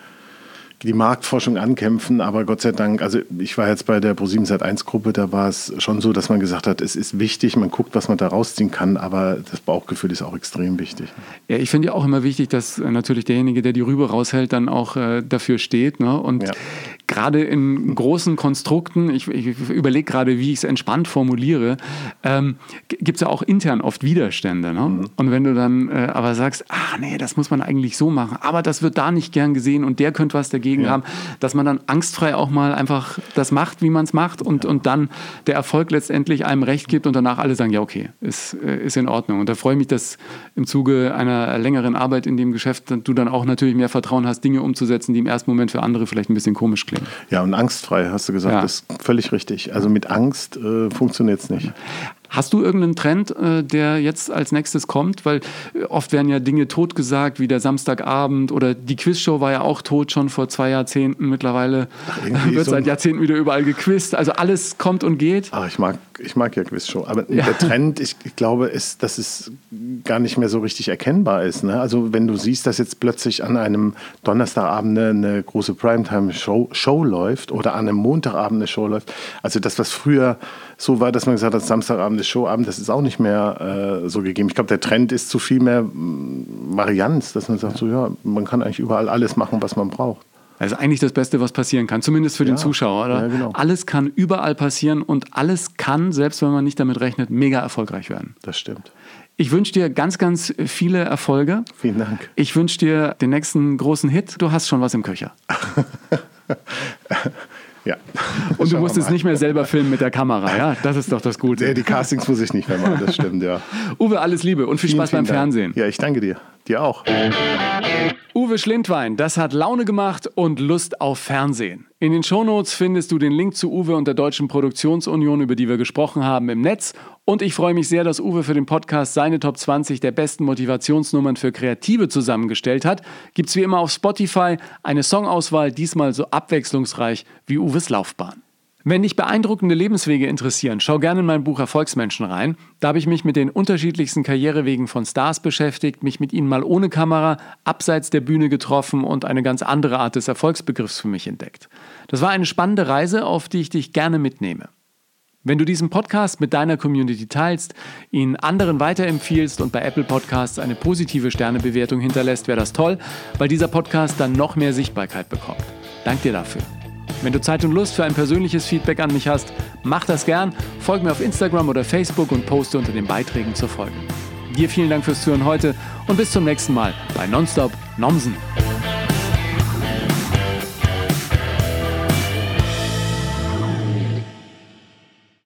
die Marktforschung ankämpfen, aber Gott sei Dank, also ich war jetzt bei der Pro7 Sat 1 Gruppe, da war es schon so, dass man gesagt hat, es ist wichtig, man guckt, was man da rausziehen kann, aber das Bauchgefühl ist auch extrem wichtig.
Ja, ich finde ja auch immer wichtig, dass äh, natürlich derjenige, der die Rübe raushält, dann auch äh, dafür steht. Ne? Und ja. Gerade in großen Konstrukten, ich, ich überlege gerade, wie ich es entspannt formuliere, ähm, gibt es ja auch intern oft Widerstände. Ne? Mhm. Und wenn du dann äh, aber sagst, ah nee, das muss man eigentlich so machen, aber das wird da nicht gern gesehen und der könnte was dagegen ja. haben, dass man dann angstfrei auch mal einfach das macht, wie man es macht und, ja. und dann der Erfolg letztendlich einem recht gibt und danach alle sagen, ja okay, ist, äh, ist in Ordnung. Und da freue ich mich, dass im Zuge einer längeren Arbeit in dem Geschäft du dann auch natürlich mehr Vertrauen hast, Dinge umzusetzen, die im ersten Moment für andere vielleicht ein bisschen komisch klingen.
Ja, und angstfrei, hast du gesagt, ja. ist völlig richtig. Also mit Angst äh, funktioniert es nicht.
Hast du irgendeinen Trend, äh, der jetzt als nächstes kommt? Weil äh, oft werden ja Dinge totgesagt, wie der Samstagabend oder die Quizshow war ja auch tot schon vor zwei Jahrzehnten. Mittlerweile Ach, wird so seit Jahrzehnten wieder überall gequizt. Also alles kommt und geht.
Ach, ich mag, ich mag ja Quizshow. Aber ja. der Trend, ich, ich, glaube, ist, dass es gar nicht mehr so richtig erkennbar ist. Ne? Also wenn du siehst, dass jetzt plötzlich an einem Donnerstagabend eine, eine große Primetime-Show Show läuft oder an einem Montagabend eine Show läuft. Also das, was früher so war, dass man gesagt hat, Samstagabend ist Showabend, das ist auch nicht mehr äh, so gegeben. Ich glaube, der Trend ist zu viel mehr mm, Varianz, dass man sagt, so ja, man kann eigentlich überall alles machen, was man braucht.
Das ist eigentlich das Beste, was passieren kann, zumindest für ja, den Zuschauer. Oder? Ja, genau. Alles kann überall passieren und alles kann, selbst wenn man nicht damit rechnet, mega erfolgreich werden.
Das stimmt.
Ich wünsche dir ganz, ganz viele Erfolge.
Vielen Dank.
Ich wünsche dir den nächsten großen Hit. Du hast schon was im Köcher.
Ja.
Und du musst es nicht mehr selber filmen mit der Kamera, ja? Das ist doch das Gute.
Die Castings muss ich nicht mehr machen, das stimmt, ja.
Uwe, alles Liebe und viel Spaß vielen, beim Dank. Fernsehen.
Ja, ich danke dir. Dir auch.
Uwe Schlindwein, das hat Laune gemacht und Lust auf Fernsehen. In den Shownotes findest du den Link zu Uwe und der Deutschen Produktionsunion, über die wir gesprochen haben, im Netz. Und ich freue mich sehr, dass Uwe für den Podcast seine Top 20 der besten Motivationsnummern für Kreative zusammengestellt hat. Gibt es wie immer auf Spotify eine Songauswahl, diesmal so abwechslungsreich wie Uwes Laufbahn. Wenn dich beeindruckende Lebenswege interessieren, schau gerne in mein Buch Erfolgsmenschen rein. Da habe ich mich mit den unterschiedlichsten Karrierewegen von Stars beschäftigt, mich mit ihnen mal ohne Kamera, abseits der Bühne getroffen und eine ganz andere Art des Erfolgsbegriffs für mich entdeckt. Das war eine spannende Reise, auf die ich dich gerne mitnehme. Wenn du diesen Podcast mit deiner Community teilst, ihn anderen weiterempfiehlst und bei Apple Podcasts eine positive Sternebewertung hinterlässt, wäre das toll, weil dieser Podcast dann noch mehr Sichtbarkeit bekommt. Dank dir dafür. Wenn du Zeit und Lust für ein persönliches Feedback an mich hast, mach das gern, folg mir auf Instagram oder Facebook und poste unter den Beiträgen zur Folge. Dir vielen Dank fürs Zuhören heute und bis zum nächsten Mal bei Nonstop Nomsen.